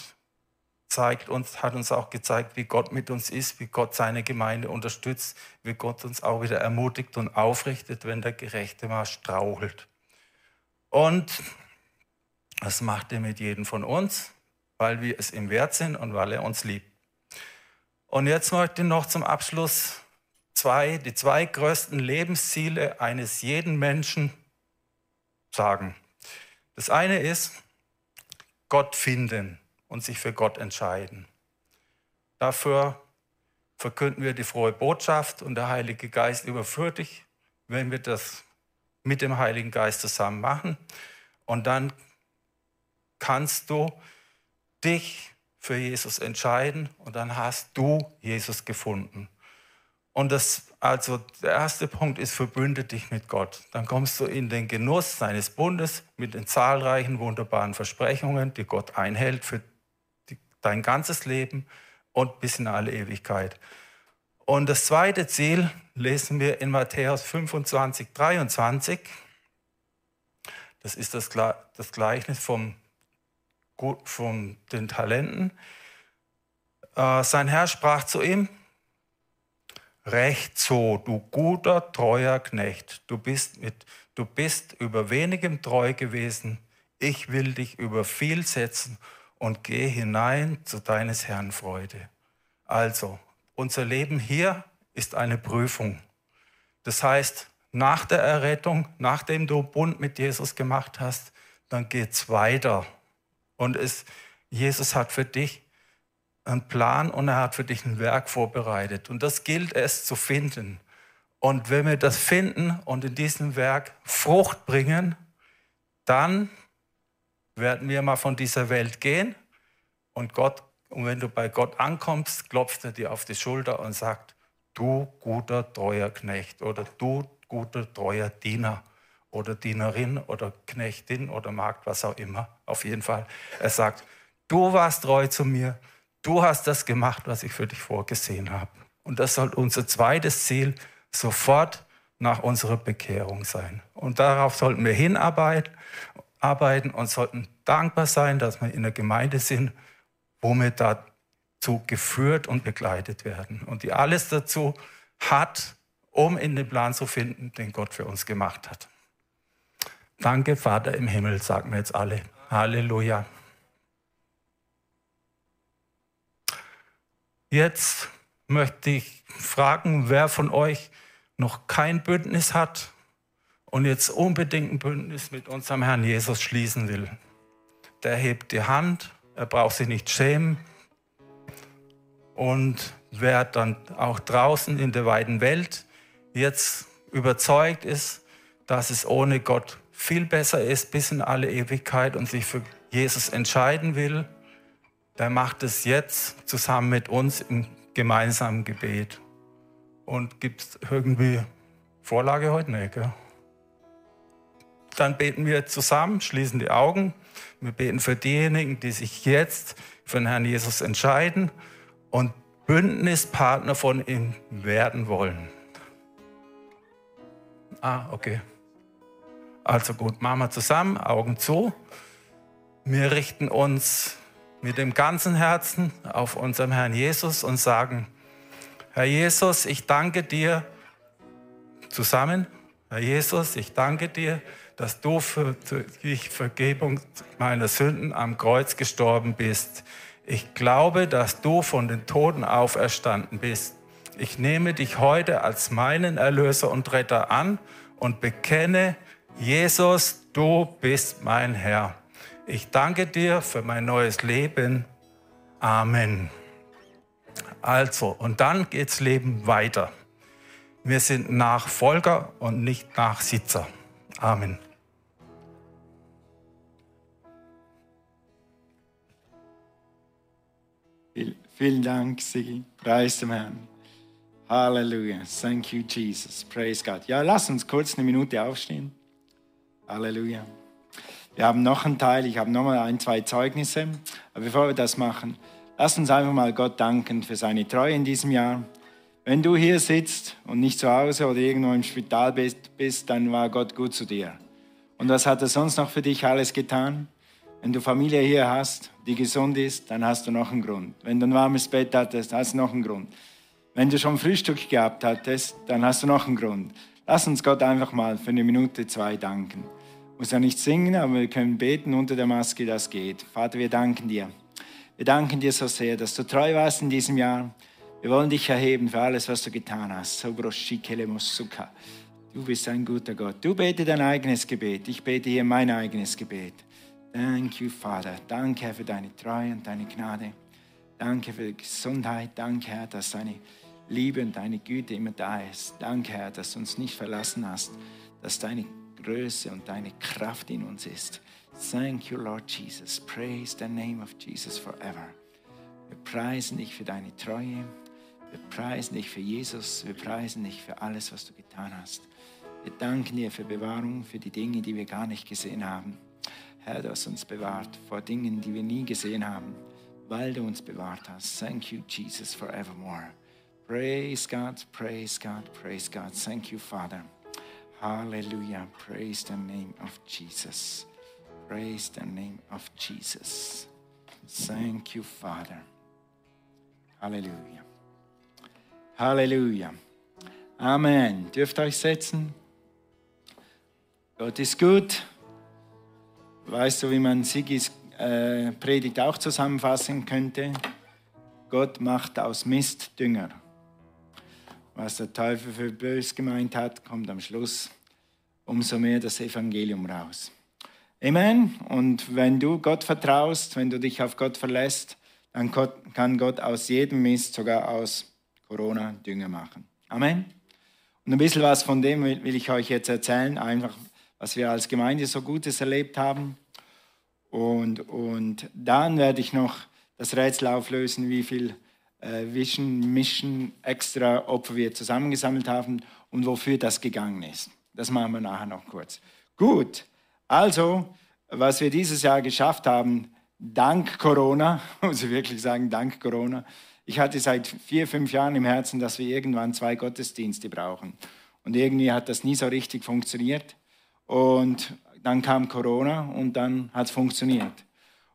zeigt uns, hat uns auch gezeigt, wie Gott mit uns ist, wie Gott seine Gemeinde unterstützt, wie Gott uns auch wieder ermutigt und aufrichtet, wenn der Gerechte mal strauchelt. Und das macht er mit jedem von uns, weil wir es ihm wert sind und weil er uns liebt. Und jetzt möchte ich noch zum Abschluss zwei, die zwei größten Lebensziele eines jeden Menschen sagen. Das eine ist, Gott finden und sich für Gott entscheiden. Dafür verkünden wir die frohe Botschaft und der Heilige Geist überführt dich, wenn wir das mit dem Heiligen Geist zusammen machen. Und dann kannst du dich für Jesus entscheiden und dann hast du Jesus gefunden. Und das, also der erste Punkt ist, verbünde dich mit Gott. Dann kommst du in den Genuss seines Bundes mit den zahlreichen wunderbaren Versprechungen, die Gott einhält für dein ganzes Leben und bis in alle Ewigkeit. Und das zweite Ziel lesen wir in Matthäus 25, 23. Das ist das, das Gleichnis vom, von den Talenten. Äh, sein Herr sprach zu ihm, Recht so, du guter, treuer Knecht, du bist, mit, du bist über wenigem treu gewesen, ich will dich über viel setzen und geh hinein zu deines Herrn Freude. Also, unser Leben hier ist eine Prüfung. Das heißt, nach der Errettung, nachdem du Bund mit Jesus gemacht hast, dann geht's weiter. Und es, Jesus hat für dich einen Plan und er hat für dich ein Werk vorbereitet. Und das gilt es zu finden. Und wenn wir das finden und in diesem Werk Frucht bringen, dann werden wir mal von dieser Welt gehen und Gott, und wenn du bei Gott ankommst, klopft er dir auf die Schulter und sagt, du guter, treuer Knecht oder du guter, treuer Diener oder Dienerin oder Knechtin oder Magd, was auch immer. Auf jeden Fall. Er sagt, du warst treu zu mir, du hast das gemacht, was ich für dich vorgesehen habe. Und das soll unser zweites Ziel sofort nach unserer Bekehrung sein. Und darauf sollten wir hinarbeiten arbeiten und sollten dankbar sein, dass wir in der Gemeinde sind, wo wir dazu geführt und begleitet werden. Und die alles dazu hat, um in den Plan zu finden, den Gott für uns gemacht hat. Danke, Vater im Himmel, sagen wir jetzt alle. Halleluja. Jetzt möchte ich fragen, wer von euch noch kein Bündnis hat und jetzt unbedingt ein Bündnis mit unserem Herrn Jesus schließen will. Der hebt die Hand, er braucht sich nicht schämen. Und wer dann auch draußen in der weiten Welt jetzt überzeugt ist, dass es ohne Gott viel besser ist bis in alle Ewigkeit und sich für Jesus entscheiden will, der macht es jetzt zusammen mit uns im gemeinsamen Gebet. Und gibt es irgendwie Vorlage heute? nicht? gell? dann beten wir zusammen, schließen die Augen. Wir beten für diejenigen, die sich jetzt für den Herrn Jesus entscheiden und Bündnispartner von ihm werden wollen. Ah, okay. Also gut, machen wir zusammen, Augen zu. Wir richten uns mit dem ganzen Herzen auf unserem Herrn Jesus und sagen, Herr Jesus, ich danke dir zusammen. Herr Jesus, ich danke dir, dass du für die Vergebung meiner Sünden am Kreuz gestorben bist. Ich glaube, dass du von den Toten auferstanden bist. Ich nehme dich heute als meinen Erlöser und Retter an und bekenne, Jesus, du bist mein Herr. Ich danke dir für mein neues Leben. Amen. Also, und dann geht's Leben weiter. Wir sind Nachfolger und nicht Nachsitzer. Amen. Vielen Dank, Sigi. Preis dem Herrn. Halleluja. Thank you, Jesus. Praise God. Ja, lass uns kurz eine Minute aufstehen. Halleluja. Wir haben noch einen Teil, ich habe noch mal ein, zwei Zeugnisse. Aber bevor wir das machen, lass uns einfach mal Gott danken für seine Treue in diesem Jahr. Wenn du hier sitzt und nicht zu Hause oder irgendwo im Spital bist, bist, dann war Gott gut zu dir. Und was hat er sonst noch für dich alles getan? Wenn du Familie hier hast, die gesund ist, dann hast du noch einen Grund. Wenn du ein warmes Bett hattest, hast du noch einen Grund. Wenn du schon Frühstück gehabt hattest, dann hast du noch einen Grund. Lass uns Gott einfach mal für eine Minute, zwei danken muss ja nicht singen, aber wir können beten unter der Maske, das geht. Vater, wir danken dir. Wir danken dir so sehr, dass du treu warst in diesem Jahr. Wir wollen dich erheben für alles, was du getan hast. Du bist ein guter Gott. Du bete dein eigenes Gebet. Ich bete hier mein eigenes Gebet. Thank you, Vater. Danke, Herr, für deine Treue und deine Gnade. Danke für die Gesundheit. Danke, Herr, dass deine Liebe und deine Güte immer da ist. Danke, Herr, dass du uns nicht verlassen hast, dass deine Größe und deine Kraft in uns ist. Thank you, Lord Jesus. Praise the name of Jesus forever. Wir preisen dich für deine Treue. Wir preisen dich für Jesus. Wir preisen dich für alles, was du getan hast. Wir danken dir für Bewahrung, für die Dinge, die wir gar nicht gesehen haben. Herr, du hast uns bewahrt vor Dingen, die wir nie gesehen haben, weil du uns bewahrt hast. Thank you, Jesus, forevermore. Praise God, praise God, praise God. Thank you, Father. Hallelujah. Praise the name of Jesus. Praise the name of Jesus. Thank you, Father. Halleluja. Halleluja. Amen. Dürft euch setzen. Gott ist gut. Weißt du, wie man Sigis äh, Predigt auch zusammenfassen könnte? Gott macht aus Mist Dünger was der Teufel für bös gemeint hat, kommt am Schluss umso mehr das Evangelium raus. Amen. Und wenn du Gott vertraust, wenn du dich auf Gott verlässt, dann kann Gott aus jedem Mist, sogar aus Corona, Dünger machen. Amen. Und ein bisschen was von dem will ich euch jetzt erzählen, einfach was wir als Gemeinde so Gutes erlebt haben. Und, und dann werde ich noch das Rätsel auflösen, wie viel Vision, Mission, extra Opfer wir zusammengesammelt haben und wofür das gegangen ist. Das machen wir nachher noch kurz. Gut, also, was wir dieses Jahr geschafft haben, dank Corona, muss ich wirklich sagen, dank Corona. Ich hatte seit vier, fünf Jahren im Herzen, dass wir irgendwann zwei Gottesdienste brauchen. Und irgendwie hat das nie so richtig funktioniert. Und dann kam Corona und dann hat es funktioniert.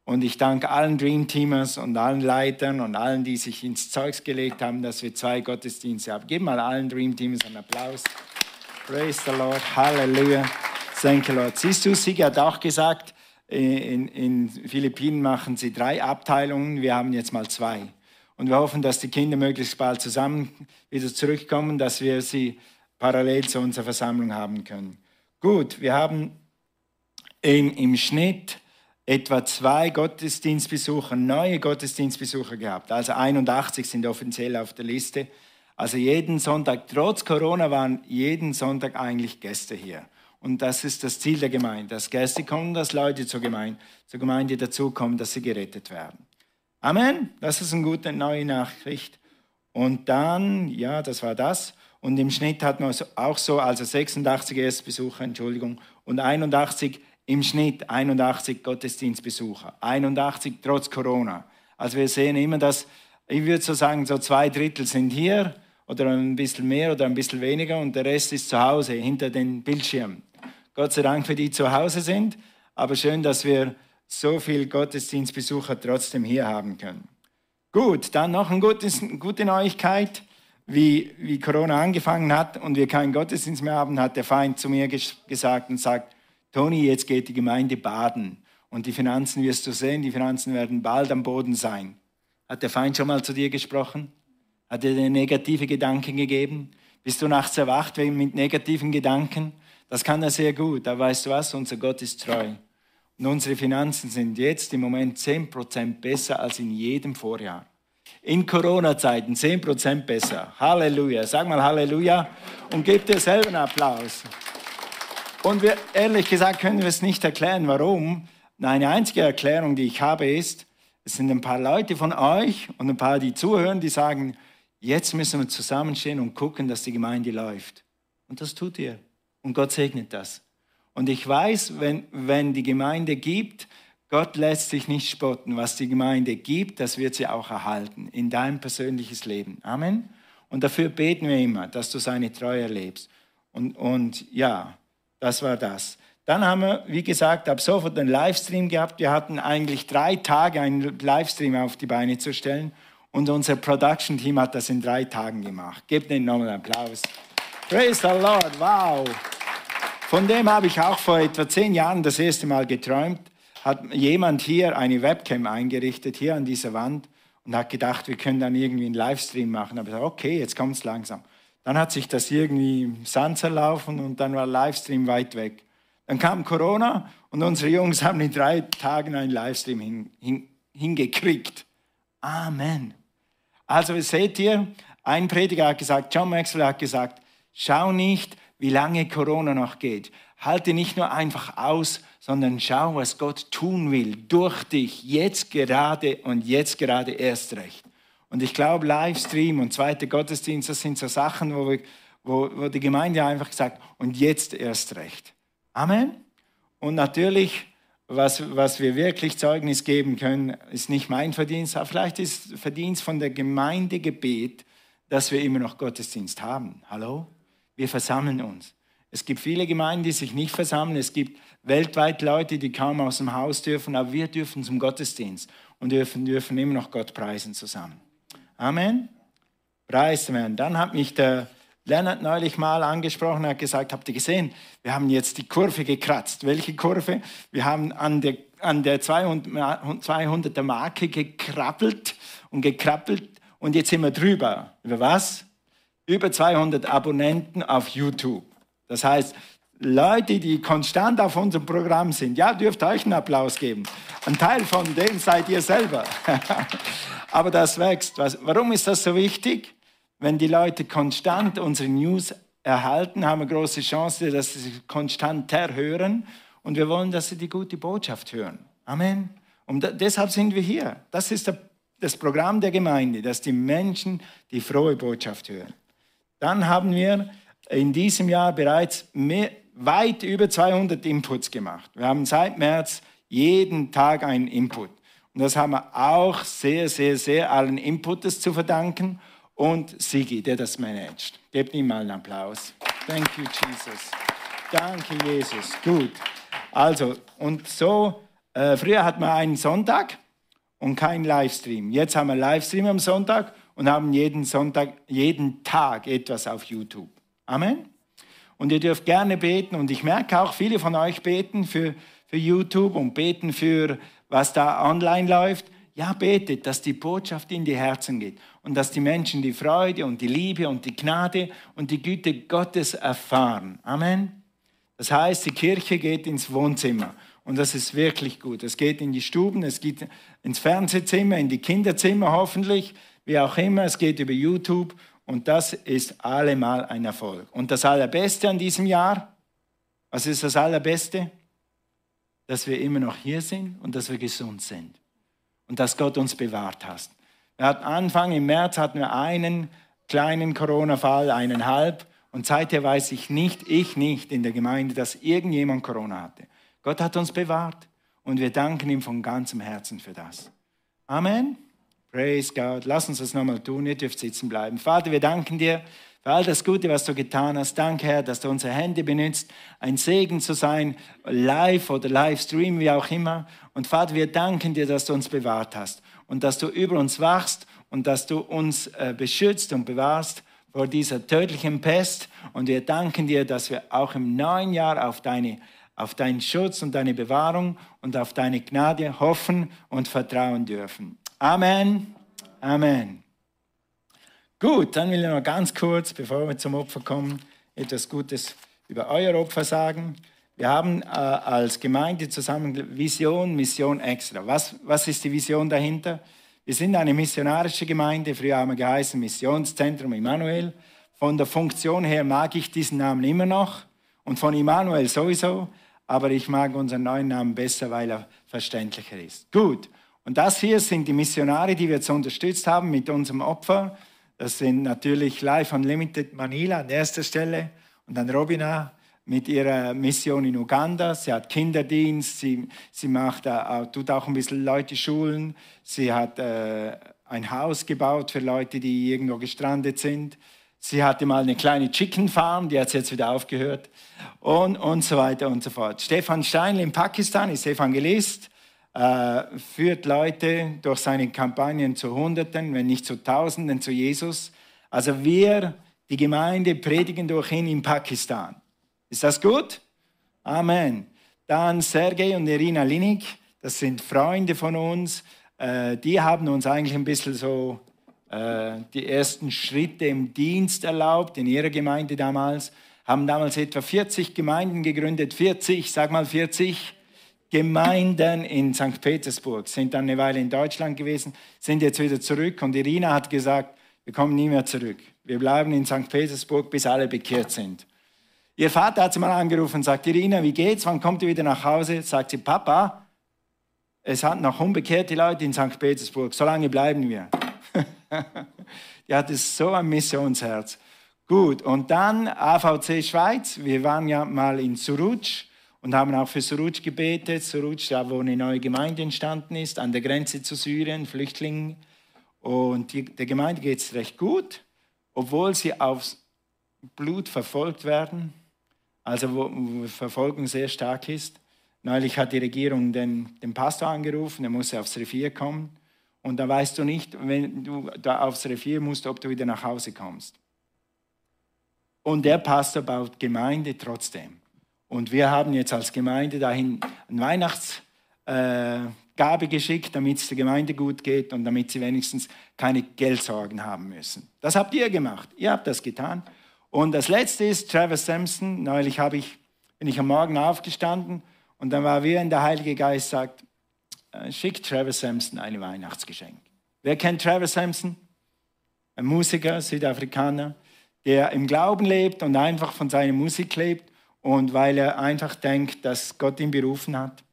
Und ich danke allen Dream Teamers und allen Leitern und allen, die sich ins Zeugs gelegt haben, dass wir zwei Gottesdienste haben. Gib mal allen Dream Teamers einen Applaus. Praise the Lord. Halleluja. Thank you, Lord. Siehst du, Sigi hat auch gesagt, in, in Philippinen machen sie drei Abteilungen. Wir haben jetzt mal zwei. Und wir hoffen, dass die Kinder möglichst bald zusammen wieder zurückkommen, dass wir sie parallel zu unserer Versammlung haben können. Gut, wir haben in, im Schnitt etwa zwei Gottesdienstbesucher, neue Gottesdienstbesucher gehabt. Also 81 sind offiziell auf der Liste. Also jeden Sonntag, trotz Corona waren jeden Sonntag eigentlich Gäste hier. Und das ist das Ziel der Gemeinde, dass Gäste kommen, dass Leute zur Gemeinde, zur Gemeinde dazukommen, dass sie gerettet werden. Amen. Das ist eine gute neue Nachricht. Und dann, ja, das war das. Und im Schnitt hat man auch so, also 86 Erstbesucher, Entschuldigung, und 81 im Schnitt 81 Gottesdienstbesucher. 81 trotz Corona. Also wir sehen immer, dass, ich würde so sagen, so zwei Drittel sind hier oder ein bisschen mehr oder ein bisschen weniger und der Rest ist zu Hause hinter den Bildschirmen. Gott sei Dank für die zu Hause sind, aber schön, dass wir so viel Gottesdienstbesucher trotzdem hier haben können. Gut, dann noch eine gute, gute Neuigkeit. Wie, wie Corona angefangen hat und wir keinen Gottesdienst mehr haben, hat der Feind zu mir gesagt und sagt, Toni, jetzt geht die Gemeinde baden und die Finanzen wirst du sehen, die Finanzen werden bald am Boden sein. Hat der Feind schon mal zu dir gesprochen? Hat er dir negative Gedanken gegeben? Bist du nachts erwacht mit negativen Gedanken? Das kann er sehr gut. Da weißt du was, unser Gott ist treu. Und unsere Finanzen sind jetzt im Moment 10% besser als in jedem Vorjahr. In Corona-Zeiten 10% besser. Halleluja. Sag mal Halleluja und gib dir selber einen Applaus. Und wir, ehrlich gesagt können wir es nicht erklären, warum. Eine einzige Erklärung, die ich habe, ist, es sind ein paar Leute von euch und ein paar, die zuhören, die sagen, jetzt müssen wir zusammenstehen und gucken, dass die Gemeinde läuft. Und das tut ihr. Und Gott segnet das. Und ich weiß, wenn, wenn die Gemeinde gibt, Gott lässt sich nicht spotten. Was die Gemeinde gibt, das wird sie auch erhalten in dein persönliches Leben. Amen. Und dafür beten wir immer, dass du seine Treue erlebst. Und, und ja, das war das. Dann haben wir, wie gesagt, ab sofort einen Livestream gehabt. Wir hatten eigentlich drei Tage, einen Livestream auf die Beine zu stellen. Und unser Production-Team hat das in drei Tagen gemacht. Gebt ihnen nochmal einen Applaus. Praise the Lord, wow. Von dem habe ich auch vor etwa zehn Jahren das erste Mal geträumt. Hat jemand hier eine Webcam eingerichtet, hier an dieser Wand, und hat gedacht, wir können dann irgendwie einen Livestream machen. Aber ich dachte, okay, jetzt kommt es langsam. Dann hat sich das irgendwie im Sand zerlaufen und dann war Livestream weit weg. Dann kam Corona und unsere Jungs haben in drei Tagen einen Livestream hin, hin, hingekriegt. Amen. Also seht ihr, ein Prediger hat gesagt, John Maxwell hat gesagt, schau nicht, wie lange Corona noch geht. Halte nicht nur einfach aus, sondern schau, was Gott tun will durch dich, jetzt gerade und jetzt gerade erst recht. Und ich glaube, Livestream und zweiter Gottesdienst, das sind so Sachen, wo, wir, wo, wo die Gemeinde einfach gesagt, und jetzt erst recht. Amen. Und natürlich, was, was wir wirklich Zeugnis geben können, ist nicht mein Verdienst, aber vielleicht ist Verdienst von der Gemeindegebet, dass wir immer noch Gottesdienst haben. Hallo? Wir versammeln uns. Es gibt viele Gemeinden, die sich nicht versammeln. Es gibt weltweit Leute, die kaum aus dem Haus dürfen, aber wir dürfen zum Gottesdienst und dürfen, dürfen immer noch Gott preisen zusammen. Amen. Preis werden. Dann hat mich der Lennart neulich mal angesprochen, er hat gesagt, habt ihr gesehen, wir haben jetzt die Kurve gekratzt. Welche Kurve? Wir haben an der, an der 200er Marke gekrabbelt und gekrabbelt und jetzt sind wir drüber. Über was? über 200 Abonnenten auf YouTube. Das heißt, Leute, die konstant auf unserem Programm sind, ja, dürft euch einen Applaus geben. Ein Teil von dem seid ihr selber. Aber das wächst. Warum ist das so wichtig? Wenn die Leute konstant unsere News erhalten, haben wir große Chance, dass sie konstant hören. Und wir wollen, dass sie die gute Botschaft hören. Amen. Und deshalb sind wir hier. Das ist das Programm der Gemeinde, dass die Menschen die frohe Botschaft hören. Dann haben wir in diesem Jahr bereits mehr, weit über 200 Inputs gemacht. Wir haben seit März jeden Tag einen Input. Und das haben wir auch sehr, sehr, sehr allen Inputters zu verdanken und Sigi, der das managt. Gebt ihm mal einen Applaus. Thank you, Jesus. Danke, Jesus. Gut. Also, und so, äh, früher hatten wir einen Sonntag und keinen Livestream. Jetzt haben wir Livestream am Sonntag und haben jeden Sonntag, jeden Tag etwas auf YouTube. Amen. Und ihr dürft gerne beten und ich merke auch, viele von euch beten für, für YouTube und beten für, was da online läuft. Ja, betet, dass die Botschaft in die Herzen geht und dass die Menschen die Freude und die Liebe und die Gnade und die Güte Gottes erfahren. Amen. Das heißt, die Kirche geht ins Wohnzimmer und das ist wirklich gut. Es geht in die Stuben, es geht ins Fernsehzimmer, in die Kinderzimmer hoffentlich wie auch immer, es geht über YouTube und das ist allemal ein Erfolg. Und das Allerbeste an diesem Jahr, was ist das Allerbeste? Dass wir immer noch hier sind und dass wir gesund sind und dass Gott uns bewahrt hat. Wir hatten Anfang im März hatten wir einen kleinen Corona-Fall, eineinhalb, und seither weiß ich nicht, ich nicht in der Gemeinde, dass irgendjemand Corona hatte. Gott hat uns bewahrt und wir danken ihm von ganzem Herzen für das. Amen. Praise God. Lass uns das nochmal tun. Ihr dürft sitzen bleiben. Vater, wir danken dir für all das Gute, was du getan hast. Danke, Herr, dass du unsere Hände benutzt, ein Segen zu sein, live oder Livestream, wie auch immer. Und Vater, wir danken dir, dass du uns bewahrt hast und dass du über uns wachst und dass du uns äh, beschützt und bewahrst vor dieser tödlichen Pest. Und wir danken dir, dass wir auch im neuen Jahr auf deine auf deinen Schutz und deine Bewahrung und auf deine Gnade hoffen und vertrauen dürfen. Amen. Amen. Gut, dann will ich noch ganz kurz, bevor wir zum Opfer kommen, etwas Gutes über euer Opfer sagen. Wir haben äh, als Gemeinde zusammen Vision, Mission extra. Was, was ist die Vision dahinter? Wir sind eine missionarische Gemeinde, früher haben wir geheißen Missionszentrum Immanuel. Von der Funktion her mag ich diesen Namen immer noch und von Immanuel sowieso aber ich mag unseren neuen Namen besser, weil er verständlicher ist. Gut, und das hier sind die Missionare, die wir jetzt unterstützt haben mit unserem Opfer. Das sind natürlich Life Unlimited Manila an erster Stelle und dann Robina mit ihrer Mission in Uganda. Sie hat Kinderdienst, sie, sie macht, äh, tut auch ein bisschen Leute schulen. Sie hat äh, ein Haus gebaut für Leute, die irgendwo gestrandet sind. Sie hatte mal eine kleine Chicken Farm, die hat jetzt wieder aufgehört und, und so weiter und so fort. Stefan Steinl in Pakistan ist Evangelist, äh, führt Leute durch seine Kampagnen zu Hunderten, wenn nicht zu Tausenden zu Jesus. Also wir, die Gemeinde, predigen durch ihn in Pakistan. Ist das gut? Amen. Dann Sergei und Irina Linik, das sind Freunde von uns. Äh, die haben uns eigentlich ein bisschen so äh, die ersten Schritte im Dienst erlaubt in ihrer Gemeinde damals, haben damals etwa 40 Gemeinden gegründet, 40, sag mal 40 Gemeinden in St. Petersburg, sind dann eine Weile in Deutschland gewesen, sind jetzt wieder zurück und Irina hat gesagt, wir kommen nie mehr zurück. Wir bleiben in St. Petersburg, bis alle bekehrt sind. Ihr Vater hat sie mal angerufen und sagt, Irina, wie geht's? Wann kommt ihr wieder nach Hause? Sagt sie, Papa, es hat noch unbekehrte Leute in St. Petersburg, so lange bleiben wir. Die hatte so ein Missionsherz. Gut, und dann AVC Schweiz. Wir waren ja mal in Suruc und haben auch für Suruc gebetet. Suruc, da wo eine neue Gemeinde entstanden ist, an der Grenze zu Syrien, Flüchtlingen. Und die, der Gemeinde geht es recht gut, obwohl sie aufs Blut verfolgt werden, also wo, wo Verfolgung sehr stark ist. Neulich hat die Regierung den, den Pastor angerufen, er muss aufs Revier kommen. Und da weißt du nicht, wenn du da aufs Revier musst, ob du wieder nach Hause kommst. Und der Pastor baut Gemeinde trotzdem. Und wir haben jetzt als Gemeinde dahin eine Weihnachtsgabe geschickt, damit es der Gemeinde gut geht und damit sie wenigstens keine Geldsorgen haben müssen. Das habt ihr gemacht. Ihr habt das getan. Und das letzte ist Travis Sampson. Neulich habe ich, bin ich am Morgen aufgestanden und dann war wie wenn der Heilige Geist sagt, äh, schickt Travis Sampson ein Weihnachtsgeschenk. Wer kennt Travis Sampson? Ein Musiker, Südafrikaner, der im Glauben lebt und einfach von seiner Musik lebt und weil er einfach denkt, dass Gott ihn berufen hat,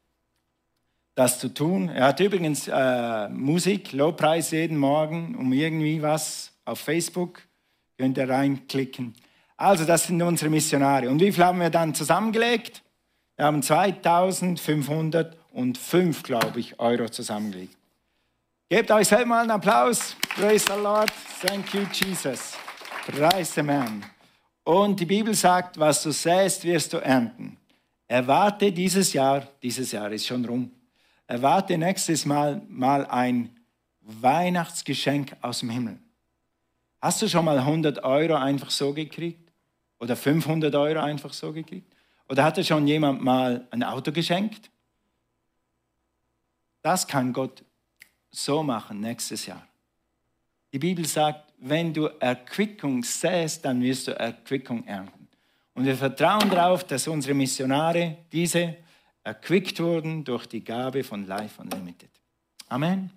das zu tun. Er hat übrigens äh, Musik, Lobpreis jeden Morgen um irgendwie was auf Facebook. Könnt ihr reinklicken. Also, das sind unsere Missionare. Und wie viel haben wir dann zusammengelegt? Wir haben 2500 und fünf, glaube ich, Euro zusammengelegt. Gebt euch selber mal einen Applaus. Praise the Lord. Thank you, Jesus. Praise the man. Und die Bibel sagt, was du säst, wirst du ernten. Erwarte dieses Jahr, dieses Jahr ist schon rum, erwarte nächstes Mal mal ein Weihnachtsgeschenk aus dem Himmel. Hast du schon mal 100 Euro einfach so gekriegt? Oder 500 Euro einfach so gekriegt? Oder hat dir schon jemand mal ein Auto geschenkt? Das kann Gott so machen nächstes Jahr. Die Bibel sagt, wenn du Erquickung säst, dann wirst du Erquickung ernten. Und wir vertrauen darauf, dass unsere Missionare, diese, erquickt wurden durch die Gabe von Life Unlimited. Amen.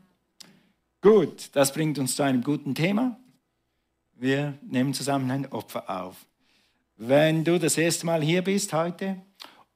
Gut, das bringt uns zu einem guten Thema. Wir nehmen zusammen ein Opfer auf. Wenn du das erste Mal hier bist heute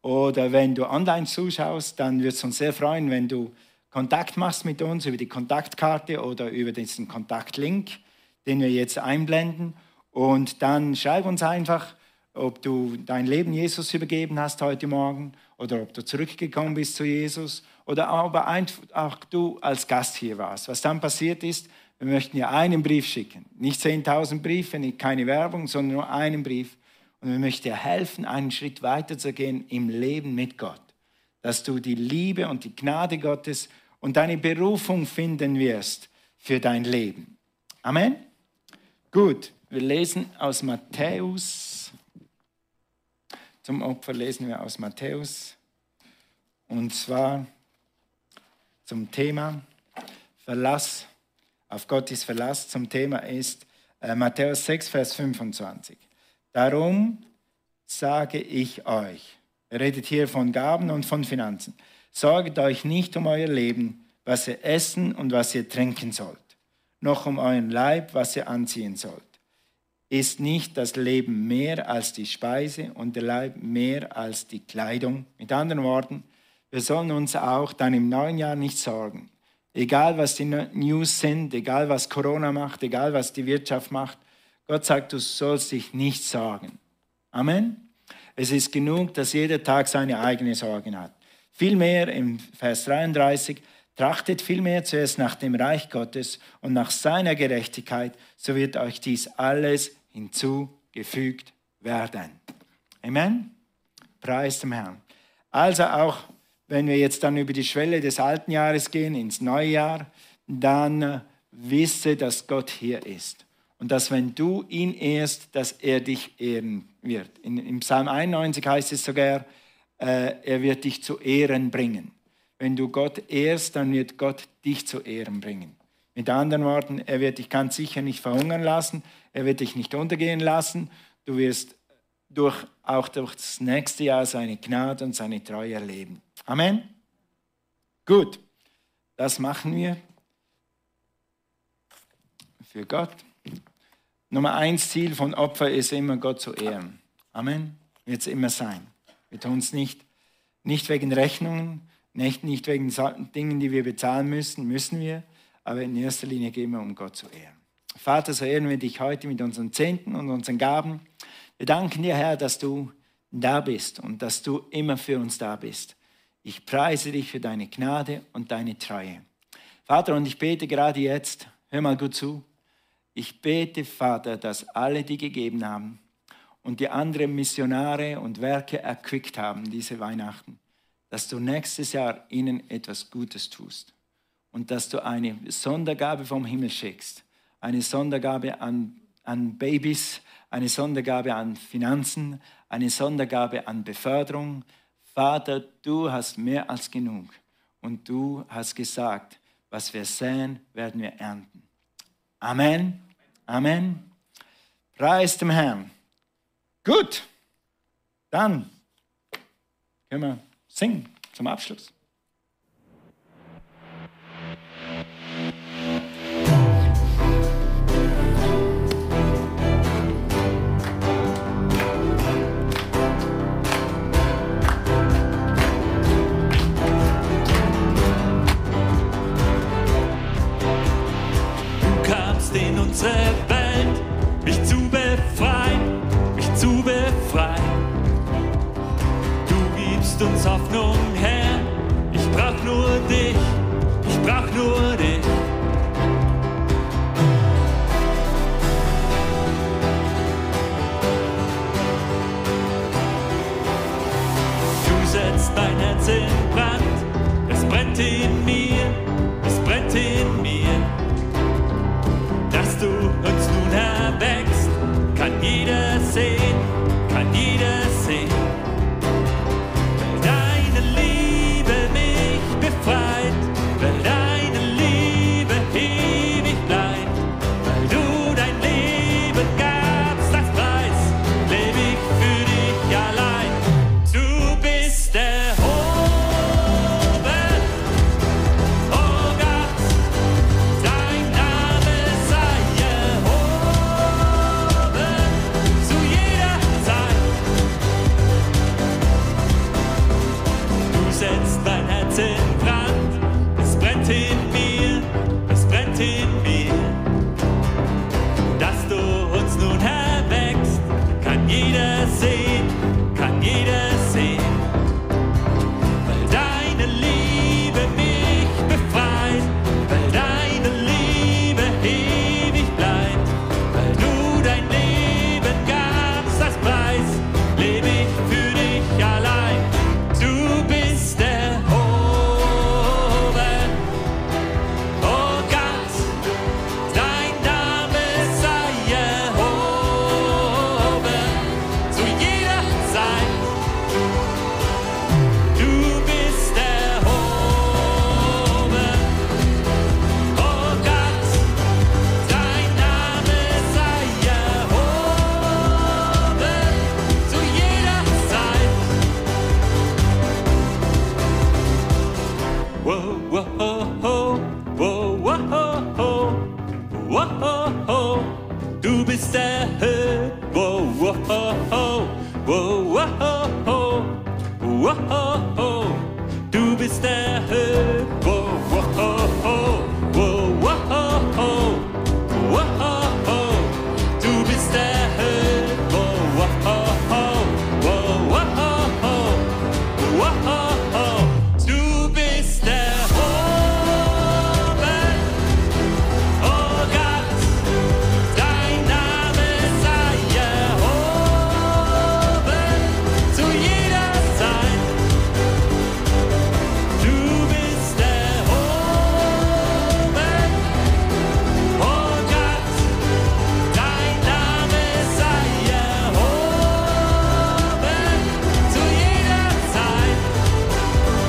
oder wenn du online zuschaust, dann wird es uns sehr freuen, wenn du Kontakt machst mit uns über die Kontaktkarte oder über diesen Kontaktlink, den wir jetzt einblenden. Und dann schreib uns einfach, ob du dein Leben Jesus übergeben hast heute Morgen oder ob du zurückgekommen bist zu Jesus oder aber einfach du als Gast hier warst. Was dann passiert ist, Wir möchten dir einen Brief schicken. Nicht 10.000 Briefe, keine Werbung, sondern nur einen Brief. Und wir möchten dir helfen, einen Schritt weiter zu gehen im Leben mit Gott. Dass du die Liebe und die Gnade Gottes und deine Berufung finden wirst für dein Leben. Amen. Gut, wir lesen aus Matthäus. Zum Opfer lesen wir aus Matthäus. Und zwar zum Thema Verlass, auf Gottes Verlass. Zum Thema ist äh, Matthäus 6, Vers 25. Darum sage ich euch, er redet hier von Gaben und von Finanzen, sorgt euch nicht um euer Leben, was ihr essen und was ihr trinken sollt, noch um euren Leib, was ihr anziehen sollt. Ist nicht das Leben mehr als die Speise und der Leib mehr als die Kleidung? Mit anderen Worten, wir sollen uns auch dann im neuen Jahr nicht sorgen. Egal was die News sind, egal was Corona macht, egal was die Wirtschaft macht, Gott sagt, du sollst dich nicht sorgen. Amen. Es ist genug, dass jeder Tag seine eigene Sorgen hat. Vielmehr im Vers 33, trachtet vielmehr zuerst nach dem Reich Gottes und nach seiner Gerechtigkeit, so wird euch dies alles hinzugefügt werden. Amen. Preis dem Herrn. Also auch, wenn wir jetzt dann über die Schwelle des alten Jahres gehen, ins neue Jahr, dann wisse, dass Gott hier ist. Und dass wenn du ihn ehrst, dass er dich ehren wird. In, Im Psalm 91 heißt es sogar, äh, er wird dich zu Ehren bringen. Wenn du Gott ehrst, dann wird Gott dich zu Ehren bringen. Mit anderen Worten, er wird dich ganz sicher nicht verhungern lassen, er wird dich nicht untergehen lassen. Du wirst durch, auch durch das nächste Jahr seine Gnade und seine Treue erleben. Amen. Gut, das machen wir für Gott. Nummer eins Ziel von Opfer ist immer, Gott zu ehren. Amen. Wird es immer sein. Wir tun es nicht, nicht wegen Rechnungen, nicht, nicht wegen Dingen, die wir bezahlen müssen, müssen wir, aber in erster Linie gehen wir, um Gott zu ehren. Vater, so ehren wir dich heute mit unseren Zehnten und unseren Gaben. Wir danken dir, Herr, dass du da bist und dass du immer für uns da bist. Ich preise dich für deine Gnade und deine Treue. Vater, und ich bete gerade jetzt, hör mal gut zu, ich bete, Vater, dass alle, die gegeben haben und die anderen Missionare und Werke erquickt haben, diese Weihnachten, dass du nächstes Jahr ihnen etwas Gutes tust und dass du eine Sondergabe vom Himmel schickst, eine Sondergabe an, an Babys, eine Sondergabe an Finanzen, eine Sondergabe an Beförderung. Vater, du hast mehr als genug und du hast gesagt, was wir säen, werden wir ernten. Amen. Amen. Preis dem Herrn. Gut. Dann können wir singen zum Abschluss. unsere uns Hoffnung, Herr, ich brauch nur dich, ich brauch nur dich. Du setzt mein Herz in Brand, es brennt in mir,